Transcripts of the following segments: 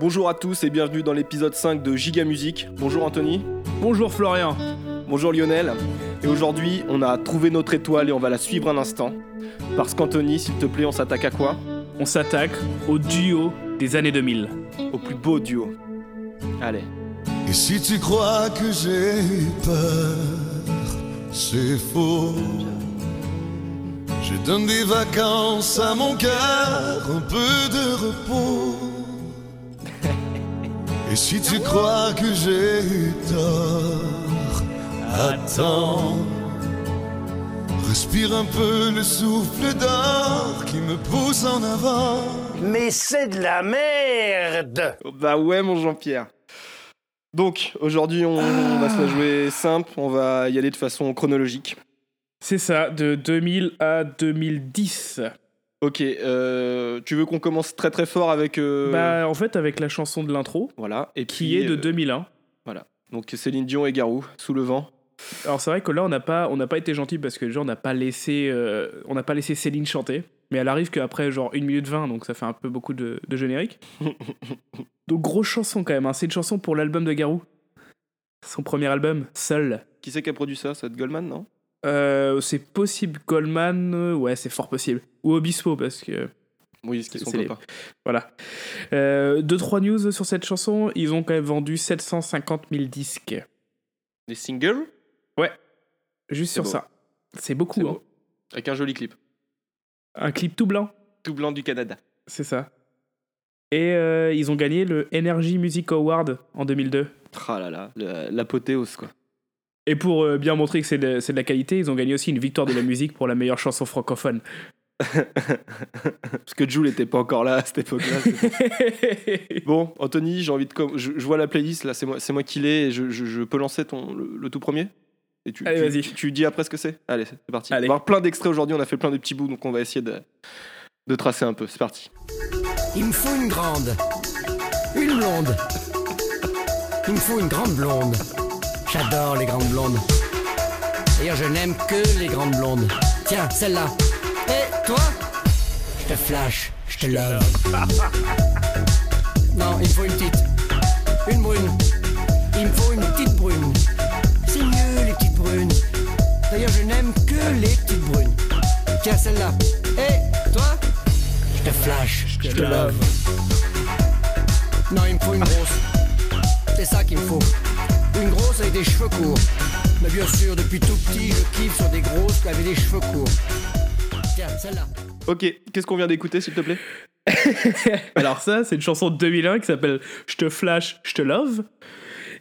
Bonjour à tous et bienvenue dans l'épisode 5 de Giga Musique. Bonjour Anthony. Bonjour Florian. Bonjour Lionel. Et aujourd'hui, on a trouvé notre étoile et on va la suivre un instant. Parce qu'Anthony, s'il te plaît, on s'attaque à quoi? On s'attaque au duo des années 2000. Au plus beau duo. Allez. Et si tu crois que j'ai eu peur, c'est faux. Je donne des vacances à mon cœur, un peu de repos. Et si tu crois que j'ai eu tort, attends. Respire un peu le souffle d'or qui me pousse en avant. Mais c'est de la merde Bah ouais, mon Jean-Pierre. Donc, aujourd'hui, on, on va se la jouer simple, on va y aller de façon chronologique. C'est ça, de 2000 à 2010. Ok, euh, tu veux qu'on commence très très fort avec. euh, Bah en fait avec la chanson de l'intro, voilà. Et qui puis, est de euh, 2001. Voilà. Donc Céline Dion et Garou, sous le vent. Alors c'est vrai que là on n'a pas, on pas été gentil parce que déjà on n'a pas laissé, euh, on n'a pas laissé Céline chanter. Mais elle arrive qu'après genre 1 minute 20, donc ça fait un peu beaucoup de, de générique. donc grosse chanson quand même, hein. c'est une chanson pour l'album de Garou. Son premier album, Seul. Qui c'est qui a produit ça? Ça va être Goldman, non? Euh, c'est possible Goldman, euh, ouais c'est fort possible. Ou Obispo parce que... Oui, ce qui C'est- sont les-. Voilà. Euh, deux, trois news sur cette chanson. Ils ont quand même vendu 750 000 disques. Des singles? Juste C'est sur beau. ça. C'est beaucoup. Hein. Avec un joli clip. Un clip tout blanc. Tout blanc du Canada. C'est ça. Et euh, ils ont gagné le Energy Music Award en 2002. Ah là l'apothéose quoi. Et pour euh, bien montrer que c'est de, c'est de la qualité, ils ont gagné aussi une victoire de la musique pour la meilleure chanson francophone. Parce que Jules n'était pas encore là à cette époque-là. bon, Anthony, j'ai envie de. Je, je vois la playlist là, c'est moi, c'est moi qui l'ai et je, je- je peux lancer ton, le, le tout premier? Et tu, Allez. Tu, tu dis après ce que c'est? Allez, c'est parti. Allez. On va avoir plein d'extraits aujourd'hui, on a fait plein de petits bouts donc on va essayer de, de tracer un peu. C'est parti. Il me faut une grande. Une blonde. Il me faut une grande blonde. J'adore les grandes blondes. D'ailleurs, je n'aime que les grandes blondes. Tiens, celle-là. Et toi? Je te flash, je te love. Non, il me faut une petite. Une brune. Il me faut une petite brune. C'est mieux les petites brunes. D'ailleurs, je n'aime que les petites brunes. Tiens, celle-là. Et toi? Je te flash, je te love. Non, il me faut une grosse. C'est ça qu'il me faut. Une grosse avec des cheveux courts. Mais bien sûr, depuis tout petit, je kiffe sur des grosses avec des cheveux courts. Tiens, celle-là. Ok, qu'est-ce qu'on vient d'écouter s'il te plaît Alors ça, c'est une chanson de 2001 qui s'appelle Je te flash, je te love.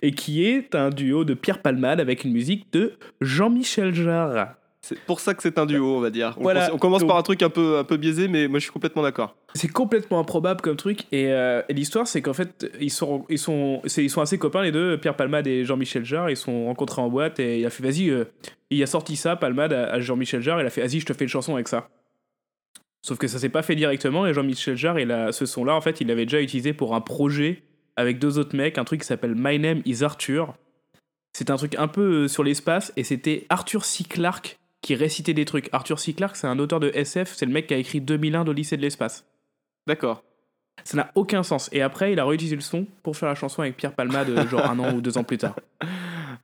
Et qui est un duo de Pierre Palmade avec une musique de Jean-Michel Jarre. C'est pour ça que c'est un duo, on va dire. On, Voilà. cons- on commence Donc- par un truc un peu, un peu biaisé, mais moi je suis complètement d'accord. C'est complètement improbable comme truc. Et, euh, et l'histoire, c'est qu'en fait, ils sont, ils, sont, ils sont assez copains, les deux, Pierre Palmade et Jean-Michel Jarre. Ils sont rencontrés en boîte et il a fait Vas-y, euh, il a sorti ça, Palmade, à, à Jean-Michel Jarre. Il a fait Vas-y, je te fais une chanson avec ça. Sauf que ça s'est pas fait directement. Et Jean-Michel Jarre, il a, ce son-là, en fait, il l'avait déjà utilisé pour un projet avec deux autres mecs, un truc qui s'appelle My Name is Arthur. C'est un truc un peu euh, sur l'espace et c'était Arthur C. Clarke qui récitait des trucs. Arthur C. Clarke, c'est un auteur de SF, c'est le mec qui a écrit 2001 d'Odyssée de l'espace. D'accord. Ça n'a aucun sens. Et après, il a réutilisé le son pour faire la chanson avec Pierre Palmade, genre un an ou deux ans plus tard.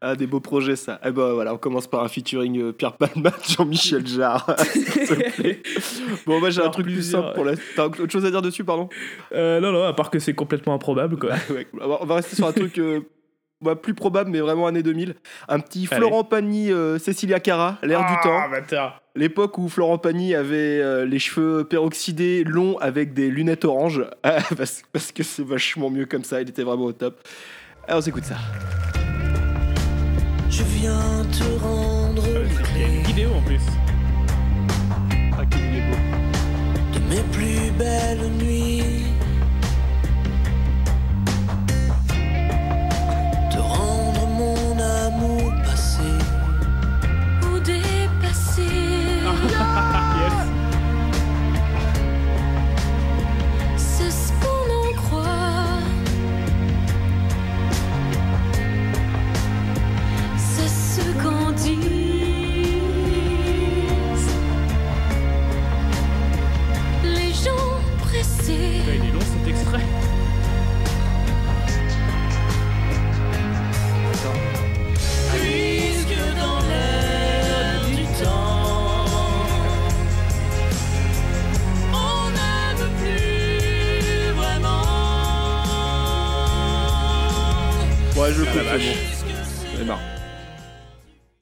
Ah, des beaux projets ça. Eh ben voilà, on commence par un featuring euh, Pierre Palmade, Jean-Michel Jarre. bon, moi j'ai un truc plus simple pour la. T'as autre chose à dire dessus, pardon? Euh, non, non, à part que c'est complètement improbable, quoi. Ouais, va- on va rester sur un truc euh, bah, plus probable, mais vraiment année 2000. Un petit Allez. Florent Pagny, euh, Cécilia Cara, l'air du temps. bâtard. L'époque où Florent Pagny avait euh, les cheveux peroxydés, longs, avec des lunettes oranges. Ah, parce, parce que c'est vachement mieux comme ça, il était vraiment au top. Alors, on s'écoute ça. Je viens te rendre Il y a une vidéo en plus. Ah, qu'il est beau. de mes plus belles nuits. Ouais, je Ah, coupe, c'est bon. J'en ai marre.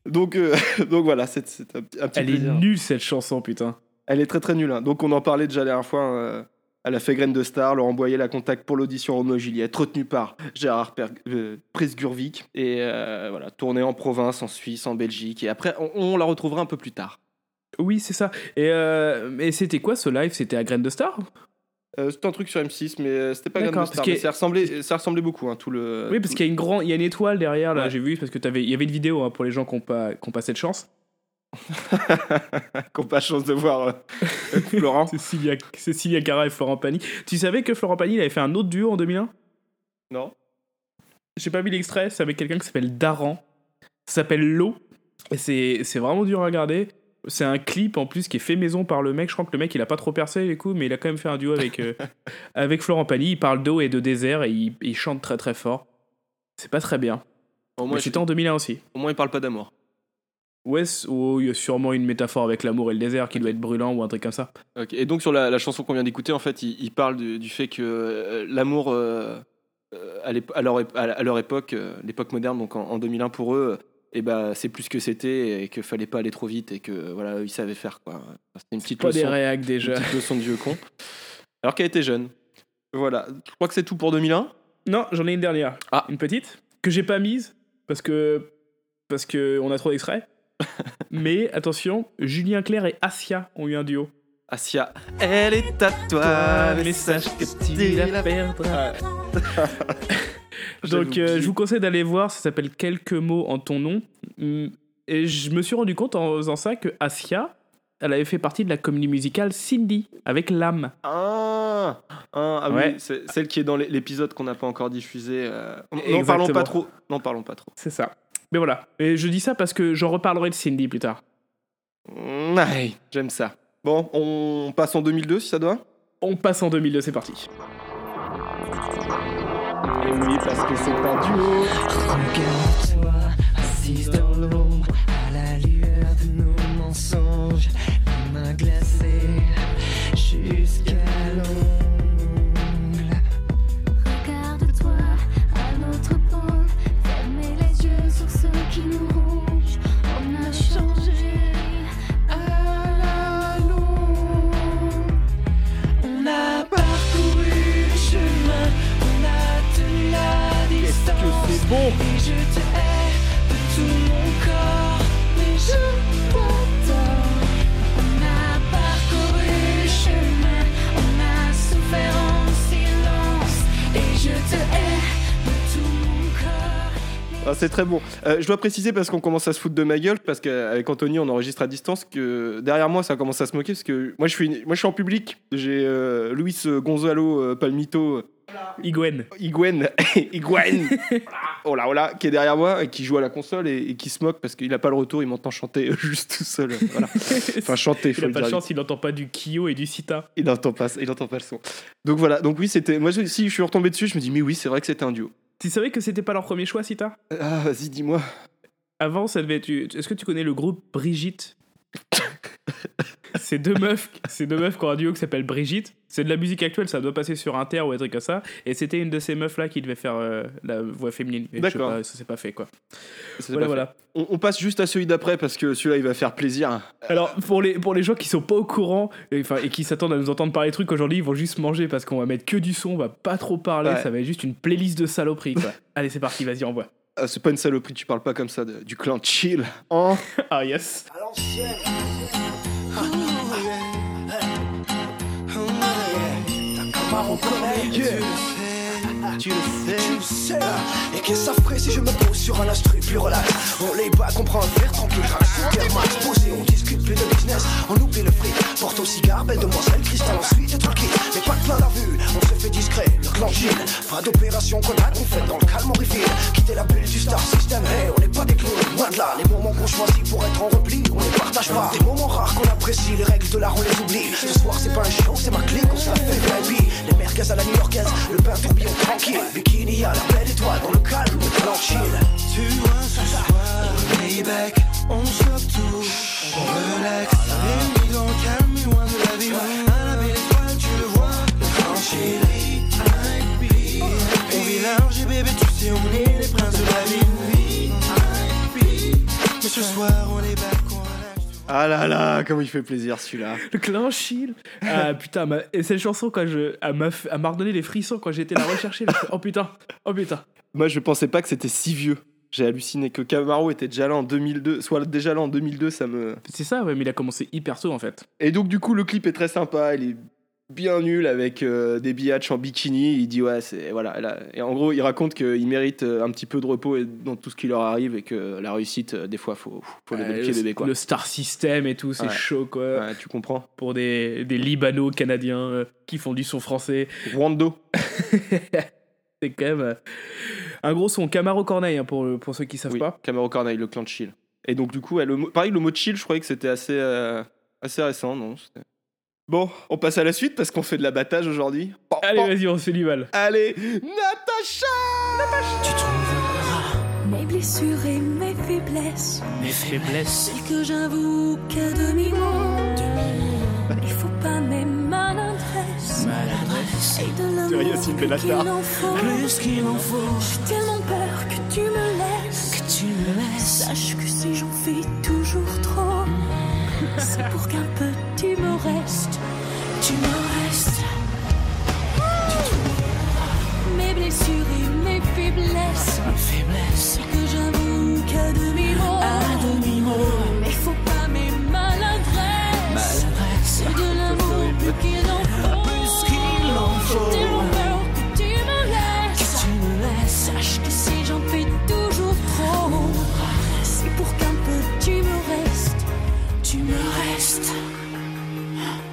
Donc, euh, donc voilà, c'est un, petit- un petit Elle est nulle cette chanson, putain. Elle est très très nulle. hein. Donc on en parlait déjà la dernière fois. euh, elle a fait Graine de Star, Laurent Boyer la contacte pour l'audition et Juliette, retenu par Gérard Per- euh, Presgurvic. Et euh, voilà, tournée en province, en Suisse, en Belgique. Et après, on, on la retrouvera un peu plus tard. Oui, c'est ça. Et, euh, et c'était quoi ce live? C'était à Graine de Star? Euh, c'était un truc sur M6, mais euh, c'était pas D'accord, Star. parce que- mais ça, ressemblait, ça ressemblait beaucoup, hein, tout le. Oui, parce qu'il y a une grande, il y a une étoile derrière là. Ouais. J'ai vu parce que il y avait une vidéo hein, pour les gens qui n'ont pas, qui ont pas cette chance. qu'on pas chance de voir euh, Florent. Cécilia, Cécilia Cara et Florent Pagny. Tu savais que Florent Pagny il avait fait un autre duo en 2001 Non J'ai pas mis l'extrait. C'est avec quelqu'un qui s'appelle Daran. Ça s'appelle L'eau. Et c'est, c'est vraiment dur à regarder. C'est un clip en plus qui est fait maison par le mec. Je crois que le mec il a pas trop percé les coups, mais il a quand même fait un duo avec, euh, avec Florent Pagny. Il parle d'eau et de désert et il, il chante très très fort. C'est pas très bien. Au moins, c'était en 2001 aussi. au moins, il parle pas d'amour. Ouais, oh, il y a sûrement une métaphore avec l'amour et le désert qui doit être brûlant ou un truc comme ça. Ok, Et donc sur la, la chanson qu'on vient d'écouter, en fait, il, il parle du, du fait que euh, l'amour, euh, à, leur, à époque, euh, l'époque moderne, donc en, en 2001 pour eux, et ben c'est plus que c'était et qu'il fallait pas aller trop vite et que voilà, ils savaient faire quoi. C'était une petite Pas des leçon, réacs une déjà. petite leçon de vieux con. Alors qu'elle était jeune. Voilà, je crois que c'est tout pour 2001. Non, j'en ai une dernière. Ah. Une petite que j'ai pas mise parce que parce que on a trop d'extraits. Mais attention, Julien Clerc et Asia ont eu un duo. Asia, elle est à toi, message que tu la perdras. Donc euh, je vous conseille d'aller voir, ça s'appelle Quelques mots en ton nom. Hum, Et je me suis rendu compte en faisant ça que Asia, elle avait fait partie de la comédie musicale Cindy avec l'âme. Ah, ah, ah Ouais. oui, celle qui est dans l'é- l'épisode qu'on n'a pas encore diffusé. euh, N'en parlons pas trop. N'en parlons pas trop. C'est ça. Mais voilà. Et je dis ça parce que j'en reparlerai de Cindy plus tard. Mm, j'aime ça. Bon, on passe en 2002 si ça doit. On passe en 2002, c'est parti. Et oui, parce que c'est un duo. Regarde-toi, assise dans Et je te hais de tout mon corps, mais je. Ah, c'est très bon. Euh, je dois préciser parce qu'on commence à se foutre de ma gueule parce qu'avec Anthony on enregistre à distance que derrière moi ça commence à se moquer parce que moi je suis moi je suis en public. J'ai euh, Luis Gonzalo euh, Palmito Igwen. Iguen, Iguen, oh là, oh là, qui est derrière moi et qui joue à la console et, et qui se moque parce qu'il a pas le retour, il m'entend chanter euh, juste tout seul. Voilà. Enfin, chanter, faut il a le pas de chance, il n'entend pas du Kyo et du Sita. Il n'entend pas, il entend pas le son. Donc voilà, donc oui, c'était. Moi, je- si je suis retombé dessus, je me dis, mais oui, c'est vrai que c'était un duo. Tu savais que c'était pas leur premier choix, Sita? Ah, vas-y, dis-moi. Avant, ça devait être. Est-ce que tu connais le groupe Brigitte? C'est deux meufs, c'est deux meufs qui ont un duo qui s'appelle Brigitte. C'est de la musique actuelle, ça doit passer sur Inter ou un truc comme ça. Et c'était une de ces meufs là qui devait faire euh, la voix féminine. D'accord. ça s'est pas fait quoi. Voilà, pas fait. voilà. On, on passe juste à celui d'après parce que celui-là, il va faire plaisir. Alors pour les pour les gens qui sont pas au courant et, qui s'attendent à nous entendre parler de trucs aujourd'hui, ils vont juste manger parce qu'on va mettre que du son, on va pas trop parler, Ouais. ça va être juste une playlist de saloperies quoi. Allez c'est parti, vas-y envoie. Ah, c'est pas une saloperie, tu parles pas comme ça de- du clan chill. Hein Ah yes. Tu le sais. Tu sais. Là, et qu'est-ce que ça ferait si je me pose sur un instru plus relax? On les bat, comprend un verre tranquille, craque super max posé, on discute plus de business, on oublie le fric, porte au cigare, belle demoiselle, cristal ensuite et tout le mais pas de plein la vue, on se fait discret, le clan pas d'opération connard, on fait dans le calme, on refill, quitter la bulle du star system, hey, on n'est pas des clowns, loin de là, les moments qu'on choisit pour être en repli, on les partage pas, des moments rares qu'on apprécie, les règles de l'art on les oublie, ce soir c'est pas un show, c'est ma clé qu'on se la fait VIP, les merguez à la new-yorkaise, le bain tourbillon tranquille, tranquille Bikini à la belle étoile dans le calme de l'enchine Tu vois ce soir Payback On chope tout On relaxe Réunis dans le calme et loin de la vie. À la belle étoile tu le vois Le tranquille On vit large et bébé tu sais on est les princes de la ville Mais ce soir on est back ah là là, comment il fait plaisir celui-là. Le clan chill. Ah putain, ma- et cette chanson, quand je, elle m'a redonné les frissons quand j'ai été la rechercher. oh putain, oh putain. Moi, je pensais pas que c'était si vieux. J'ai halluciné que Camaro était déjà là en 2002, soit déjà là en 2002, ça me. C'est ça, ouais, mais il a commencé hyper tôt en fait. Et donc du coup, le clip est très sympa. Il est bien nul avec euh, des biatchs en bikini. Il dit ouais, c'est voilà. là- Et en gros, il raconte qu'il mérite euh, un petit peu de repos et dans tout ce qui leur arrive et que la réussite, euh, des fois, faut faut Ouais, le pied le, bébé quoi. le Star System et tout, c'est Ouais. chaud quoi. Ouais, tu comprends. Pour des, des Libano-Canadiens euh, qui font du son français. Rwando. C'est quand même un gros son Camaro Corneille hein, pour, pour ceux qui savent Oui, pas. Camaro Corneille, le clan de chill. Et donc du coup, ouais, le mot- pareil, le mot chill, je croyais que c'était assez euh, assez récent, non Bon, on passe à la suite parce qu'on fait de l'abattage aujourd'hui. Pan, Allez, pan. vas-y, on se fait du mal. Allez, Natacha Tu trouveras Mes blessures et mes faiblesses, mes faiblesses. celles que j'avoue qu'à demi-mot. Il faut pas mes maladresses. Maladresse, Et de l'amour Yacine plus qu'il Bellatar. en faut. plus qu'il en faut. J'ai tellement peur que tu me laisses. Que tu me laisses. Sache que si j'en fais toujours c'est pour qu'un peu tu me restes. Tu me restes. Mes blessures et mes faiblesses, Mes faiblesses. que j'avoue qu'à demi-mot. À demi-mot. Mais faut pas mes maladresses. Maladresse. C'est de l'amour plus qu'il en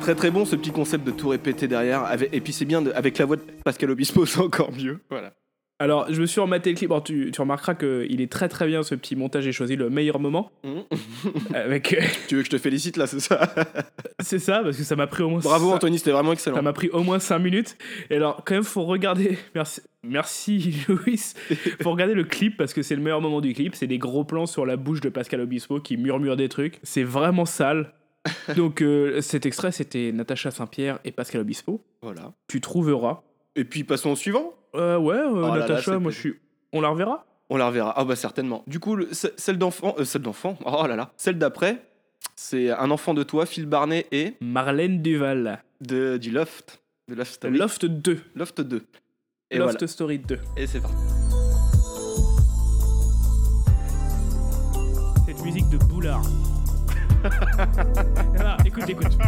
Très très bon ce petit concept de tout répéter derrière. Avec- et puis c'est bien, de- avec la voix de Pascal Obispo, c'est encore mieux. Voilà. Alors, je me suis rematé le clip. Bon, tu, tu remarqueras qu'il est très très bien ce petit montage. J'ai choisi le meilleur moment. Avec, euh, tu veux que je te félicite là, c'est ça? C'est ça, parce que ça m'a pris au moins. Bravo ça- Anthony, c'était vraiment Ça excellent. m'a pris au moins 5 minutes. Et alors, quand même, faut regarder. Merci, merci Louis. Faut regarder le clip parce que c'est le meilleur moment du clip. C'est des gros plans sur la bouche de Pascal Obispo qui murmure des trucs. C'est vraiment sale. Donc, euh, cet extrait, c'était Natacha Saint-Pierre et Pascal Obispo. Voilà. Tu trouveras. Et puis passons au suivant. Euh, ouais, euh, Oh là là, Natacha, moi je suis. On la reverra? On la reverra. Ah bah certainement. Du coup, le- ce- celle d'enfant, euh, celle d'enfant. Oh là là. Celle d'après, c'est un enfant de toi, Phil Barnet et Marlène Duval. de du Loft, de Loft Story. Loft 2. Loft 2. Et Loft voilà. Story 2. Et c'est parti. Cette musique de boulard. voilà, écoute, écoute.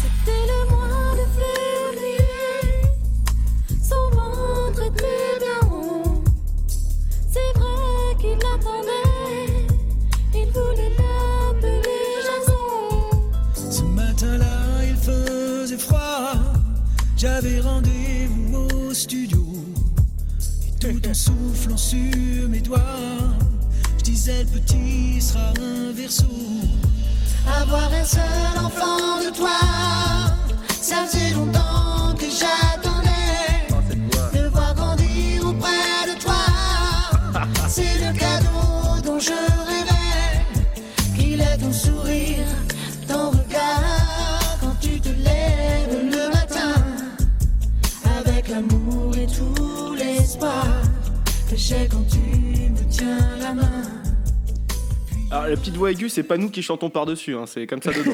C'était le mois de février. Son ventre était bien rond. C'est vrai qu'il l'attendait. Il voulait l'appeler Jason. Ce matin-là, il faisait froid. J'avais rendez-vous au studio. Et tout en soufflant sur mes doigts, je disais le petit sera un verso. Avoir un seul enfant de toi. Ça faisait longtemps que j'attendais. De voir grandir auprès de toi. C'est le cadeau dont je rêvais. Qu'il est ton sourire, ton regard. Quand tu te lèves le matin. Avec l'amour et tout l'espoir. Que j'ai quand tu me tiens la main. Alors la petite voix aiguë, c'est pas nous qui chantons par-dessus, hein, c'est comme ça dedans.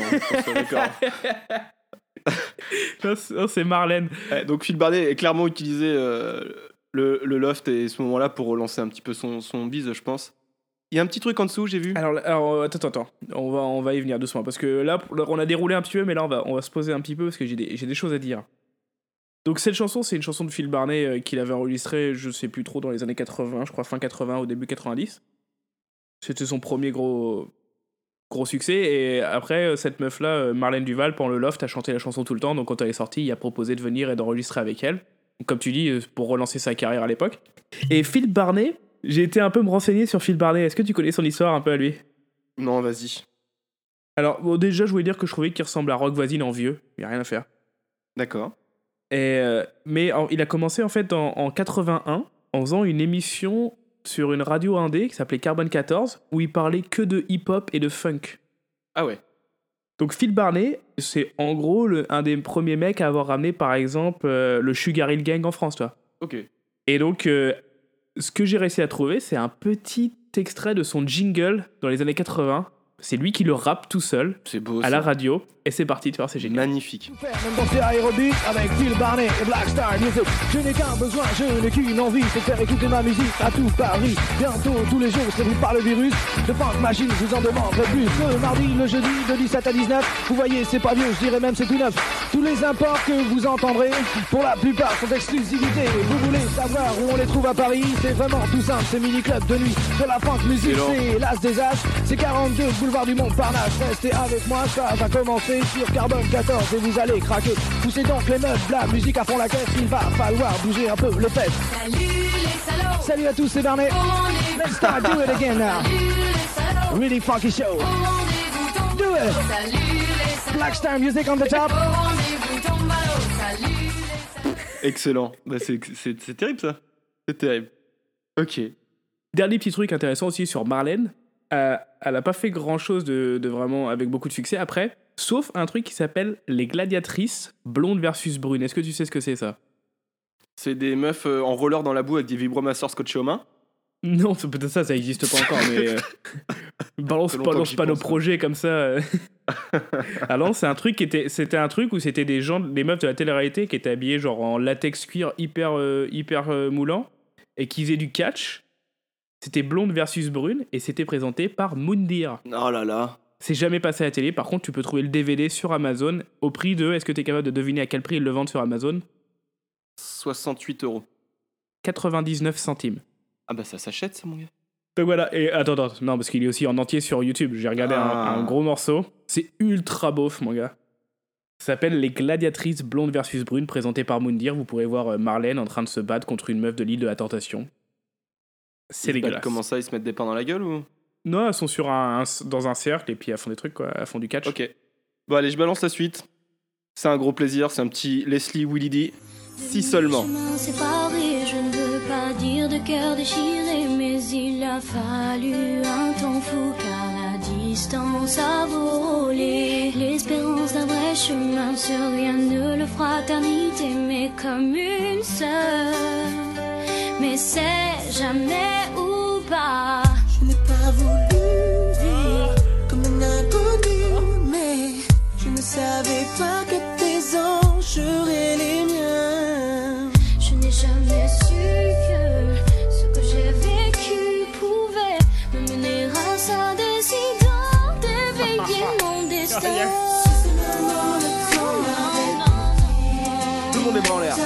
hein, c'est- Marlène. Ouais, donc Phil Barnet a clairement utilisé euh, le, le loft et ce moment-là pour relancer un petit peu son, son bise, je pense. Il y a un petit truc en dessous, j'ai vu. Alors, alors, euh, attends, attends. On va, on va y venir doucement. Parce que là, on a déroulé un petit peu, mais là, on va, on va se poser un petit peu parce que j'ai des, j'ai des choses à dire. Donc, cette chanson, c'est une chanson de Phil Barnet euh, qu'il avait enregistrée, je sais plus trop, dans les années 80, je crois fin 80 au début 90. C'était son premier gros, gros succès. Et après, euh, cette meuf-là, euh, Marlène Duval, pendant le loft, a chanté la chanson tout le temps. Donc, quand elle est sortie, il a proposé de venir et d'enregistrer avec elle. Comme tu dis, euh, pour relancer sa carrière à l'époque. Et Phil Barnet, j'ai été un peu me renseigner sur Phil Barnet. Est-ce que tu connais son histoire un peu à lui? Non, vas-y. alors, bon, déjà, je voulais dire que je trouvais qu'il ressemble à Rock Voisine en vieux. Il a rien à faire. D'accord. Et, euh, mais il a commencé en fait en, en 81 en faisant une émission sur une radio indé qui s'appelait Carbone 14 où il parlait que de hip-hop et de funk. Ah ouais. Donc Phil Barnet, c'est en gros le- un des premiers mecs à avoir ramené par exemple euh, le Sugar Hill Gang en France, toi. Ok. Et donc, euh, ce que j'ai réussi à trouver, c'est un petit extrait de son jingle dans les années 80. C'est lui qui le rappe tout seul C'est beau. à ça. la radio. Et c'est parti, tu vois, c'est génial. Magnifique. Faire même danser aérobic avec Phil Barnet et Black Star Music. Je n'ai qu'un besoin, je n'ai qu'une envie, c'est de faire écouter ma musique à tout Paris. Bientôt, tous les jours, serez-vous par le virus de Funk Machine, je vous en demanderai plus. Le mardi, le jeudi, de 17 à 19. Vous voyez, c'est pas vieux, je dirais même c'est tout neuf. Tous les imports que vous entendrez, pour la plupart, sont d'exclusivité. Vous voulez savoir où on les trouve à Paris? C'est vraiment tout simple, c'est mini-club de nuit. De la funk musique, c'est l'As des As. C'est 42 boulevard du Montparnasse. Restez avec moi, ça va commencer sur Carbone 14 et vous allez craquer. Poussez donc les meufs, la musique à fond la caisse. Il va falloir bouger un peu les fesses. Salut les salauds, Salut à tous, c'est Barnet. Let's start, do it again now. Salut les salauds, Really funky show. Do it. Salut les salauds, Black Star music on the top. Excellent. Bah, c'est, terrible ça. C'est terrible. Ok. Dernier petit truc intéressant aussi sur Marlène. Euh, elle a pas fait grand chose de, de vraiment avec beaucoup de succès après, sauf un truc qui s'appelle Les Gladiatrices, blonde versus brune. Est-ce que tu sais ce que c'est ça? C'est des meufs euh, en roller dans la boue avec des vibromasseurs scotchés aux mains? Non, peut-être ça, ça existe pas encore, mais. euh, balance pas, balance nos pense, hein. projets comme ça. euh. Alors, c'est un truc qui était. C'était un truc où c'était des gens, des meufs de la télé-réalité qui étaient habillés genre en latex cuir hyper, euh, hyper moulant et qui faisaient du catch. C'était blonde versus brune et c'était présenté par Moundir. Oh là là. C'est jamais passé à la télé. Par contre, tu peux trouver le DVD sur Amazon au prix de. Est-ce que tu es capable de deviner à quel prix ils le vendent sur Amazon? 68 euros. 99 centimes. Ah bah ça s'achète ça mon gars. Donc voilà, et attends, attends, non, parce qu'il est aussi en entier sur YouTube. J'ai regardé un- Ah. un, gros morceau. C'est ultra beauf, mon gars. Ça s'appelle Les Gladiatrices blondes versus brunes, présenté par Moundir. Vous pourrez voir euh, Marlène en train de se battre contre une meuf de l'île de la Tentation. C'est dégueulasse. Comment ça ils se mettent des pains dans la gueule ou? Non, elles sont sur un, un- dans un cercle et puis elles font des trucs, quoi. Elles font du catch. Ok. Bon allez, je balance la suite. C'est un gros plaisir, c'est un petit Leslie Willy D. Si seulement. Chemin séparé, je ne veux pas dire de cœur déchiré, mais il a fallu un temps fou car la distance a volé. L'espérance d'un vrai chemin sur rien ne le fraternité, mais comme une sœur. Mais c'est jamais ou pas. Savais pas que tes anges seraient les miens. Je n'ai jamais su que ce que j'ai vécu pouvait me mener à sa décidant d'éveiller mon destin. Tout le monde est bras en l'air.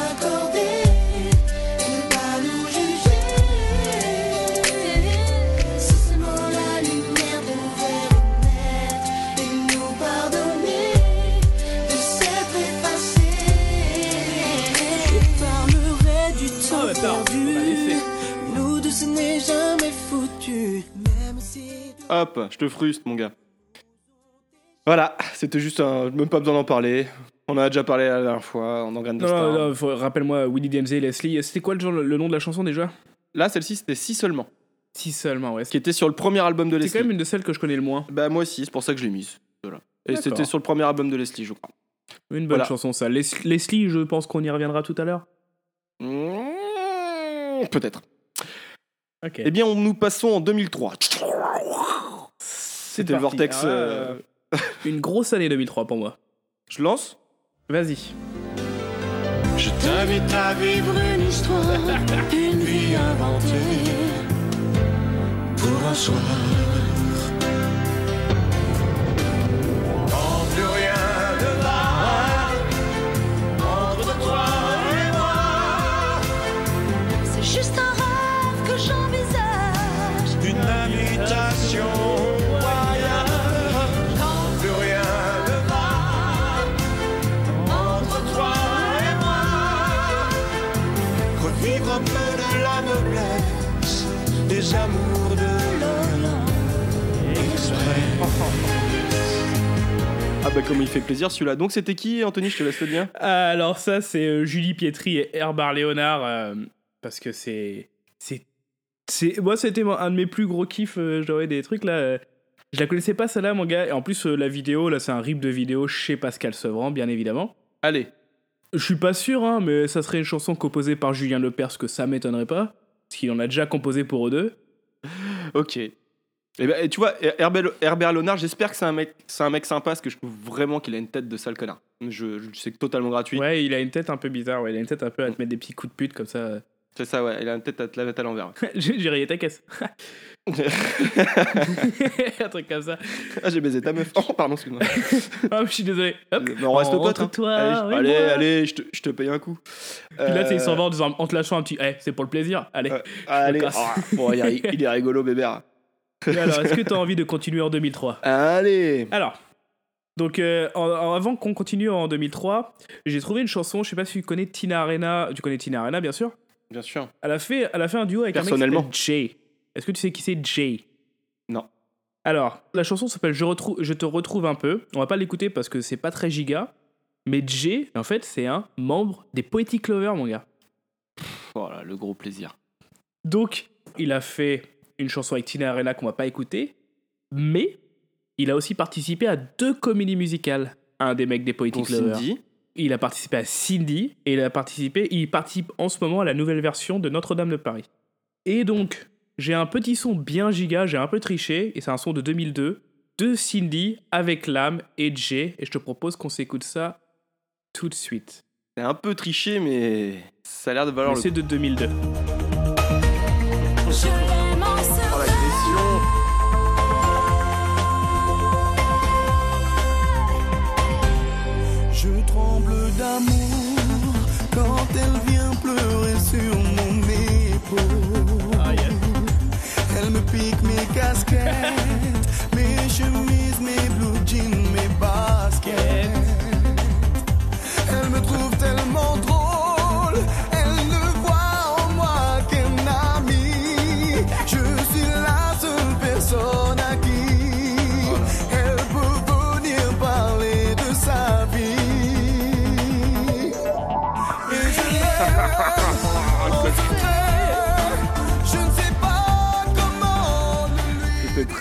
Hop, je te fruste mon gars. Voilà, c'était juste un. Même pas besoin d'en parler. On en a déjà parlé la dernière fois, en Engraine de Non, Star. non, non, faut- rappelle-moi Willy Denzey, Leslie. C'était quoi le, genre- le nom de la chanson déjà? Là, celle-ci, c'était Si seulement. Si seulement, ouais. Qui était sur le premier album de C'est Leslie. quand même une de celles que je connais le moins. Bah, moi aussi, c'est pour ça que je l'ai mise. Voilà. Et c'était sur le premier album de Leslie, je crois. Une bonne Voilà. chanson, ça. Les- Leslie, je pense qu'on y reviendra tout à l'heure. Mmh, Peut-être. Ok. Eh bien, on- nous passons en 2003. C'est C'était le parti. Vortex. Ah, euh, Une grosse année 2003 pour moi. Je lance Vas-y. Je t'invite à vivre une histoire, une vie inventée. pour un soir. Amours de Ah, bah, comme il fait plaisir celui-là. Donc, c'était qui, Anthony Je te laisse le dire. Alors ça, c'est euh, Julie Pietri et Herbert Léonard, euh, parce que c'est... c'est c'est moi c'était un de mes plus gros kiffs euh, j'aurais des trucs là euh, je la connaissais pas celle-là mon gars et en plus euh, la vidéo là c'est un rip de vidéo chez Pascal Sevran bien évidemment Allez. je suis pas sûr hein mais ça serait une chanson composée par Julien Lepers que ça m'étonnerait pas parce qu'il en a déjà composé pour eux deux. Ok. Et ben, et tu vois, Herbert, Herbert Léonard, j'espère que c'est un mec, c'est un mec sympa, parce que je trouve vraiment qu'il a une tête de sale connard. Je, je c'est totalement gratuit. Ouais, il a une tête un peu bizarre, ouais, il a une tête un peu à te mettre des petits coups de pute comme ça. C'est ça, ouais. Il a une tête à te la mettre à l'envers. J'ai rayé ta caisse. un truc comme ça. ah, j'ai baisé ta meuf. Oh, pardon, excuse-moi. Ah, je suis désolé. Hop. Mais on reste On potes. rentre hein. toi, allez, oui, allez, je te, je te paye un coup. Puis là, tu sais, il s'en Euh, va en, disant- en te lâchant un petit. Eh, c'est pour le plaisir. Allez. euh, allez, oh, bon, il, est, il est rigolo, bébert. Et alors, est-ce que tu as envie de continuer en 2003 Allez. Alors, donc euh, en- en- avant qu'on continue en 2003, j'ai trouvé une chanson, je sais pas si tu connais Tina Arena, tu connais Tina Arena bien sûr. Bien sûr. Elle a fait, elle a fait un duo avec un mec qui Personnellement. Jay. Est-ce que tu sais qui c'est Jay? Non. Alors, la chanson s'appelle je, te retrouve un peu. On va pas l'écouter parce que c'est pas très giga. Mais Jay, en fait, c'est un membre des Poetic Lovers, mon gars. Voilà, le gros plaisir. Donc, il a fait une chanson avec Tina Arena qu'on va pas écouter, mais il a aussi participé à deux comédies musicales. Un des mecs des Poetic Lovers. Cindy. Il a participé à Cindy et il a participé, il participe en ce moment à la nouvelle version de Notre-Dame de Paris. Et donc, j'ai un petit son bien giga, j'ai un peu triché, et c'est un son de 2002, de Cindy avec Lam et Jay, et je te propose qu'on s'écoute ça tout de suite. C'est un peu triché, mais ça a l'air de valoir Mais le C'est de 2002. Elle vient pleurer sur mon épaule. Ah, yeah. Elle me pique mes casquettes, mes chemises, mes blue jeans,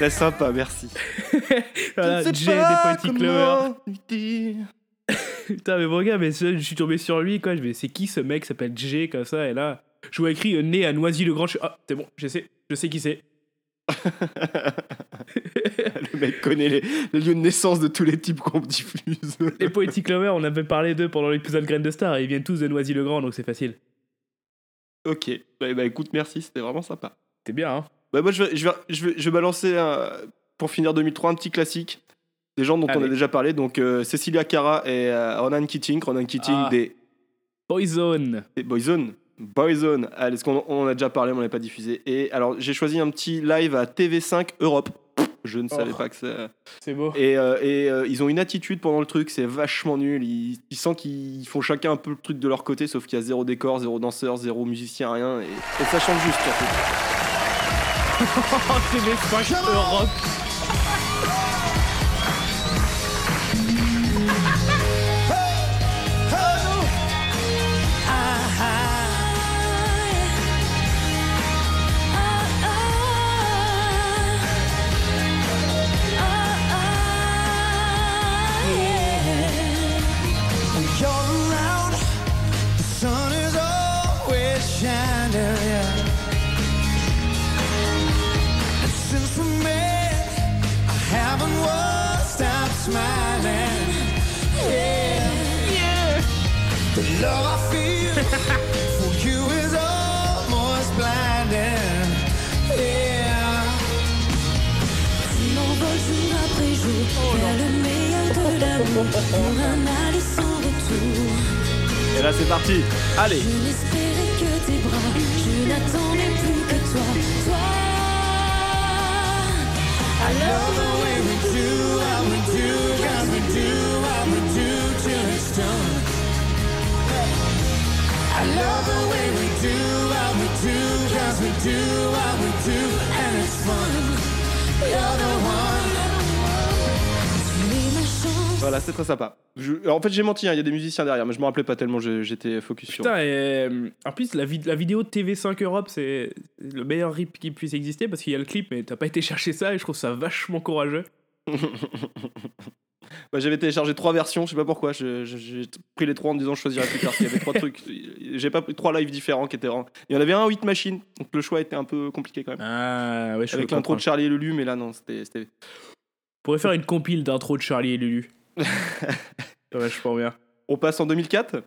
très sympa, merci. Voilà, Jay des Poetic dire. Putain, mais mon gars, mais je suis tombé sur lui, quoi. Je vais, c'est qui ce mec s'appelle Jay comme ça Et là, je vois écrit euh, né à Noisy-le-Grand. Je suis, ah, c'est bon, je sais, je sais qui c'est. Le mec connaît les, les lieux de naissance de tous les types qu'on diffuse. Les Poetic Lovers, on avait parlé d'eux pendant l'épisode Graine de Star. Ils viennent tous de Noisy-le-Grand, donc c'est facile. ok. Bah, bah, écoute, merci, c'était vraiment sympa. C'est bien, hein Bah, moi, je vais, je vais, je vais, je vais balancer, un- pour finir 2003, un petit classique. Des gens dont on a déjà parlé. Donc, euh, Cecilia Cara et euh, Ronan Keating. Ronan Keating Ah. des, Boyzone. des Boyzone. Boyzone. Allez, ce qu'on on en a déjà parlé, mais on l'a pas diffusé. Et alors, j'ai choisi un petit live à TV5 Europe. Je ne savais Oh. pas que ça. C'est beau. Et, euh, et, euh, ils ont une attitude pendant le truc, c'est vachement nul. Ils, ils sentent qu'ils font chacun un peu le truc de leur côté, sauf qu'il y a zéro décor, zéro danseur, zéro musicien, rien. Et, et ça chante juste, Oh, TV5 Europe. Et là, c'est parti. Allez. Je n'espérais que tes bras, je n'attendais plus que toi. Toi, I love the way we do, how we do, cause we do, how we do till. I love the way we do, how we do, we do, how we do, and it's fun. Voilà, c'est très sympa. Je- alors, en fait, j'ai menti, hein, il y a des musiciens derrière, mais je me rappelais pas tellement, j'étais focus sur. Putain, et, euh, en plus, la, vid- la vidéo de TV5 Europe, c'est le meilleur rip qui puisse exister parce qu'il y a le clip, mais t'as pas été chercher ça et je trouve ça vachement courageux. Bah, j'avais téléchargé trois versions, je sais pas pourquoi. J'ai pris les trois en me disant je choisirais plus tard. parce qu'il y avait trois trucs. J'ai pas pris trois lives différents qui étaient. en- Il y en avait un à 8 machines, donc le choix était un peu compliqué quand même. Ah, ouais, je Avec l'intro de. Charlie et Lulu, mais là non, c'était. c'était- On pourrait faire une compile d'intro de Charlie et Lulu. Va, je pense bien. On passe en 2004.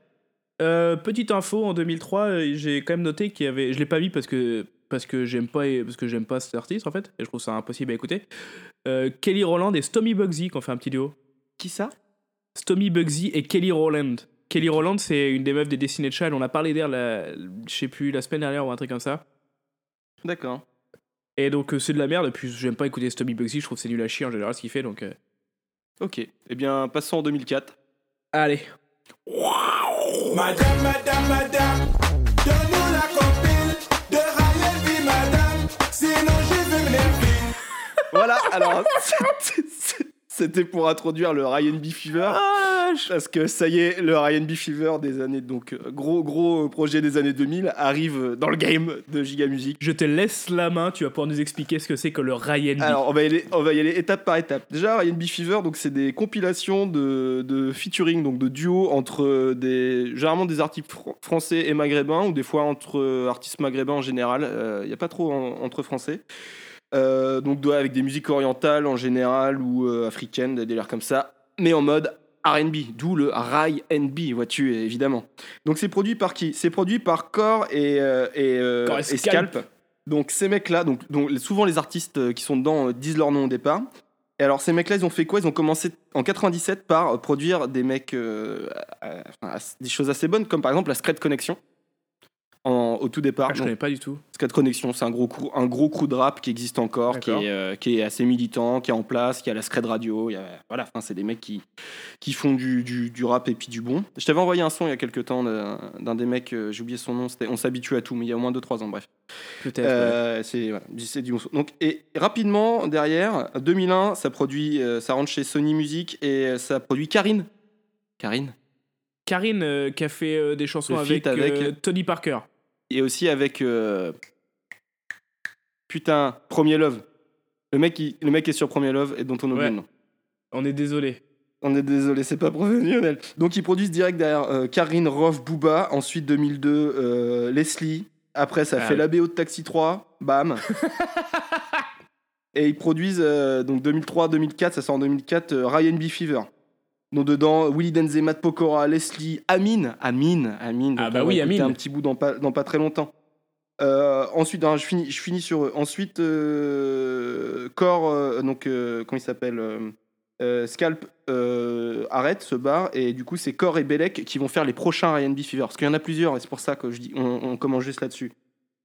Euh, petite info, en 2003, euh, j'ai quand même noté qu'il y avait. Je l'ai pas mis parce que parce que j'aime pas parce que j'aime pas cet artiste en fait et je trouve ça impossible à écouter. Euh, Kelly Rowland et Stomy Bugsy qui ont fait un petit duo. Qui ça? Stomy Bugsy et Kelly Rowland. Kelly Rowland, c'est une des meufs des Destiny Child. On a parlé d'elle, la- je sais plus, la semaine dernière ou un truc comme ça. D'accord. Et donc euh, c'est de la merde. Et puis j'aime pas écouter Stomy Bugsy. Je trouve que c'est nul à chier en général ce qu'il fait. Donc euh, Ok. Eh bien, passons en 2004. allez. Madame, madame, madame, donne-nous la compile de V, madame, sinon je vais me. Voilà, alors c'était- pour introduire le Ryan B Fever. Parce que ça y est, le Ryan B Fever des années, donc euh, gros gros projet des années 2000, arrive dans le game de Giga Music. Je te laisse la main. Tu vas pouvoir nous expliquer ce que c'est que le Ryan. B. Alors on va, y aller, on va y aller étape par étape. Déjà, Ryan B Fever, donc c'est des compilations de, de featuring, donc de duos entre des, généralement des artistes fr- français et maghrébins, ou des fois entre euh, artistes maghrébins en général. Il n'y a pas trop en- entre français. Euh, donc avec des musiques orientales en général ou euh, africaines, des délires comme ça, mais en mode R&B, d'où le R&B, vois-tu, évidemment. Donc c'est produit par qui? C'est produit par Core et, euh, et, euh, Core et et Scalp. Scalp. Donc ces mecs-là, donc, donc souvent les artistes qui sont dedans disent leur nom au départ. Et alors ces mecs-là, ils ont fait quoi? Ils ont commencé en 97 par produire des mecs, des choses assez bonnes, comme par exemple la Scred Connection. En, au tout départ. Ah, je Donc, connais pas du tout. Scred Connection, c'est un gros, crew, un gros crew de rap qui existe encore, qui est, euh, qui est assez militant, qui est en place, qui a la Scred Radio. il y a- voilà, enfin, c'est des mecs qui, qui font du, du, du rap et puis du bon. Je t'avais envoyé un son il y a quelques temps d'un des mecs, euh, j'ai oublié son nom, On s'habitue à tout, mais il y a au moins 2-3 ans, bref. Peut-être. ouais. Euh, c'est voilà, c'est du bon son. Donc et rapidement derrière 2001 ça produit euh, ça rentre chez Sony Music et ça produit Karine. Karine Karine euh, qui a fait euh, des chansons avec, euh, Tony Parker. Et aussi avec euh, putain Premier Love. Le mec qui le mec est sur Premier Love et dont on oublie le nom. On est désolé. On est désolé, c'est pas professionnel. Donc ils produisent direct derrière euh, Karine, Rof, Booba, ensuite 2002 euh, Leslie, après ça Ah fait oui. la BO de Taxi 3, bam. Et ils produisent euh, donc 2003-2004, ça sort en 2004 euh, Ryan B Fever. Donc dedans Willy Denze, Matt Pokora, Leslie, Amine, Amine, Amine. Ah bah oui, Amine. Un petit bout dans pas, dans pas très longtemps. Euh, ensuite, hein, je finis, je finis sur eux. Ensuite, euh, Core, euh, donc euh, comment il s'appelle Scalp arrête, se barre, et du coup, c'est Core et Belek qui vont faire les prochains Ryan B Fever. Parce qu'il y en a plusieurs, et c'est pour ça que je dis, on, on commence juste là-dessus.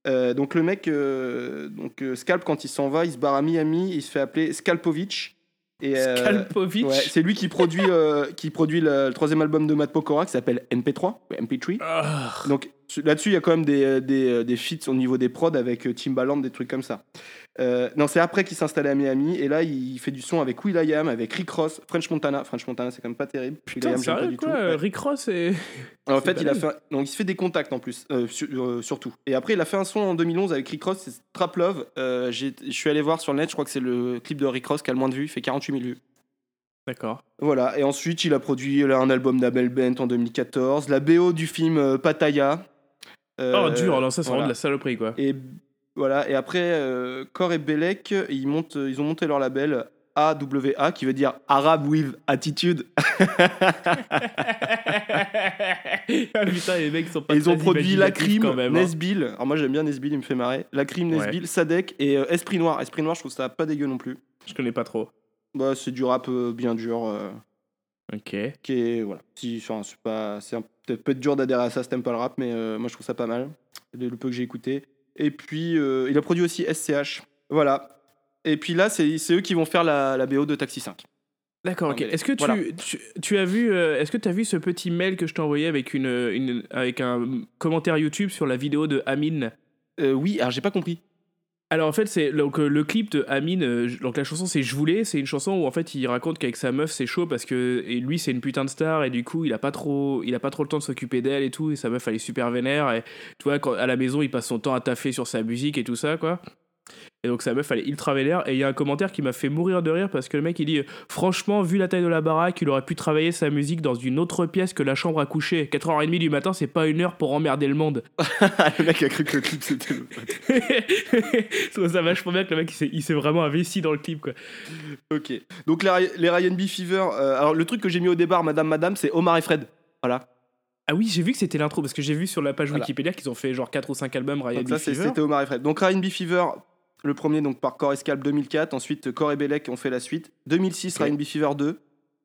Donc le mec, donc Scalp, quand il s'en va, il se barre à Miami, il se fait appeler Scalpovich. Et, euh, ouais, c'est lui qui produit, euh, qui produit le, le troisième album de Matt Pokora qui s'appelle MP3, MP3. Ah. Donc là-dessus, il y a quand même des, euh, des, euh, des feats au niveau des prods avec euh, Timbaland, des trucs comme ça. Euh, non, c'est après qu'il s'est installé à Miami et là, il fait du son avec Will.i.am, avec Rick Ross, French Montana. French Montana, c'est quand même pas terrible. Putain, Will.i.am, j'aime pas sérieux du quoi tout. Ouais. Rick Ross et. En fait, il a fait, un- donc il se fait des contacts en plus, euh, sur- euh, surtout. Et après, il a fait un son en 2011 avec Rick Ross, c'est Trap Love. Je suis allé voir sur le net, je crois que c'est le clip de Rick Ross qui a le moins de vues, il fait 48 000 vues. D'accord. Voilà, et ensuite il a produit là, un album d'Abel Bent en 2014, la BO du film Pattaya. Euh, oh, dur, alors ça, c'est voilà. vraiment de la saloperie quoi. Et voilà, et après, euh, Core et Belek, ils, montent, ils ont monté leur label AWA, qui veut dire Arab with Attitude. ah putain, les mecs sont pas ils ont produit La Crime, quand même. hein. Nesbill. Alors moi j'aime bien Nesbill, il me fait marrer. La Crime, Ouais. Nesbill, Sadek et euh, Esprit Noir. Esprit Noir, je trouve ça pas dégueu non plus. Je connais pas trop. Bah, c'est du rap euh, bien dur. euh, Ok. qui est voilà si enfin, c'est pas c'est un- peut-être peut être dur d'adhérer à ça si t'aimes pas le rap mais euh, moi je trouve ça pas mal le, le peu que j'ai écouté. Et puis euh, il a produit aussi SCH voilà. Et puis là c'est eux qui vont faire la, la BO de Taxi 5 D'accord, ok. Est-ce que tu, voilà. tu, tu as vu, euh, est-ce que tu as vu ce petit mail que je t'ai envoyé avec, une, une, avec un commentaire YouTube sur la vidéo de Amine? Euh, oui. Alors j'ai pas compris Alors en fait, c'est donc euh, le clip de Amine. euh, donc la chanson c'est Je voulais. C'est une chanson où en fait il raconte qu'avec sa meuf c'est chaud parce que et lui c'est une putain de star et du coup il a pas trop, il a pas trop le temps de s'occuper d'elle et tout. Et sa meuf elle est super vénère et tu vois quand à la maison il passe son temps à taffer sur sa musique et tout ça quoi. Et donc sa meuf, elle est ultra vénère. Et il y a un commentaire qui m'a fait mourir de rire parce que le mec, il dit Franchement, vu la taille de la baraque, il aurait pu travailler sa musique dans une autre pièce que la chambre à coucher. 4h30 du matin, c'est pas une heure pour emmerder le monde. le mec a cru que le clip c'était le. Trouve ça vachement bien que le mec, il s'est- vraiment investi dans le clip, quoi. Ok. Donc les, les Ryan B Fever. euh, alors le truc que j'ai mis au départ, Madame Madame, c'est Omar et Fred. Voilà. Ah oui, j'ai vu que c'était l'intro parce que j'ai vu sur la page Voilà. Wikipédia qu'ils ont fait genre 4 ou 5 albums Ryan Donc B. ça Fever. c'était Omar et Fred. Donc Ryan B Fever, le premier donc par Core Escalp 2004. Ensuite Core et Bellec ont fait la suite. 2006 Ok. Ryan B Fever 2.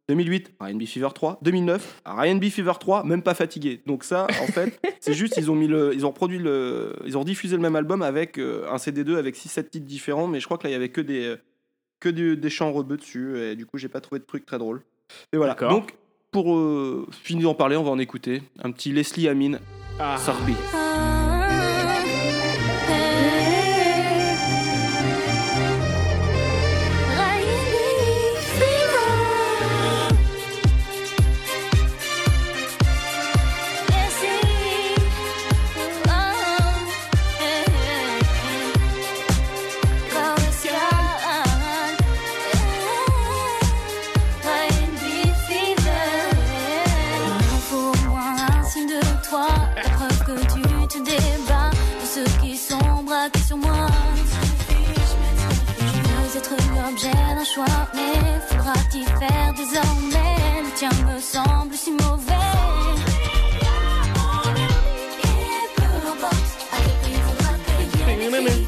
2008 Ryan B Fever 3. 2009 Ryan B Fever 3. Même pas fatigué. Donc ça en fait c'est juste ils ont mis le, ils ont produit le, ils ont diffusé le même album avec euh, un CD2 avec 6-7 titres différents. Mais je crois que là il y avait que des euh, que des chants rebeux dessus et du coup j'ai pas trouvé de truc très drôle. Et voilà. Donc pour euh, finir d'en parler, on va en écouter un petit Leslie Amin, Ah. Sorbi. Pour Être l'objet d'un choix, mais faudra-t-il faire désormais? Le tien me semble si mauvais. Et peu importe à quel prix faudra payer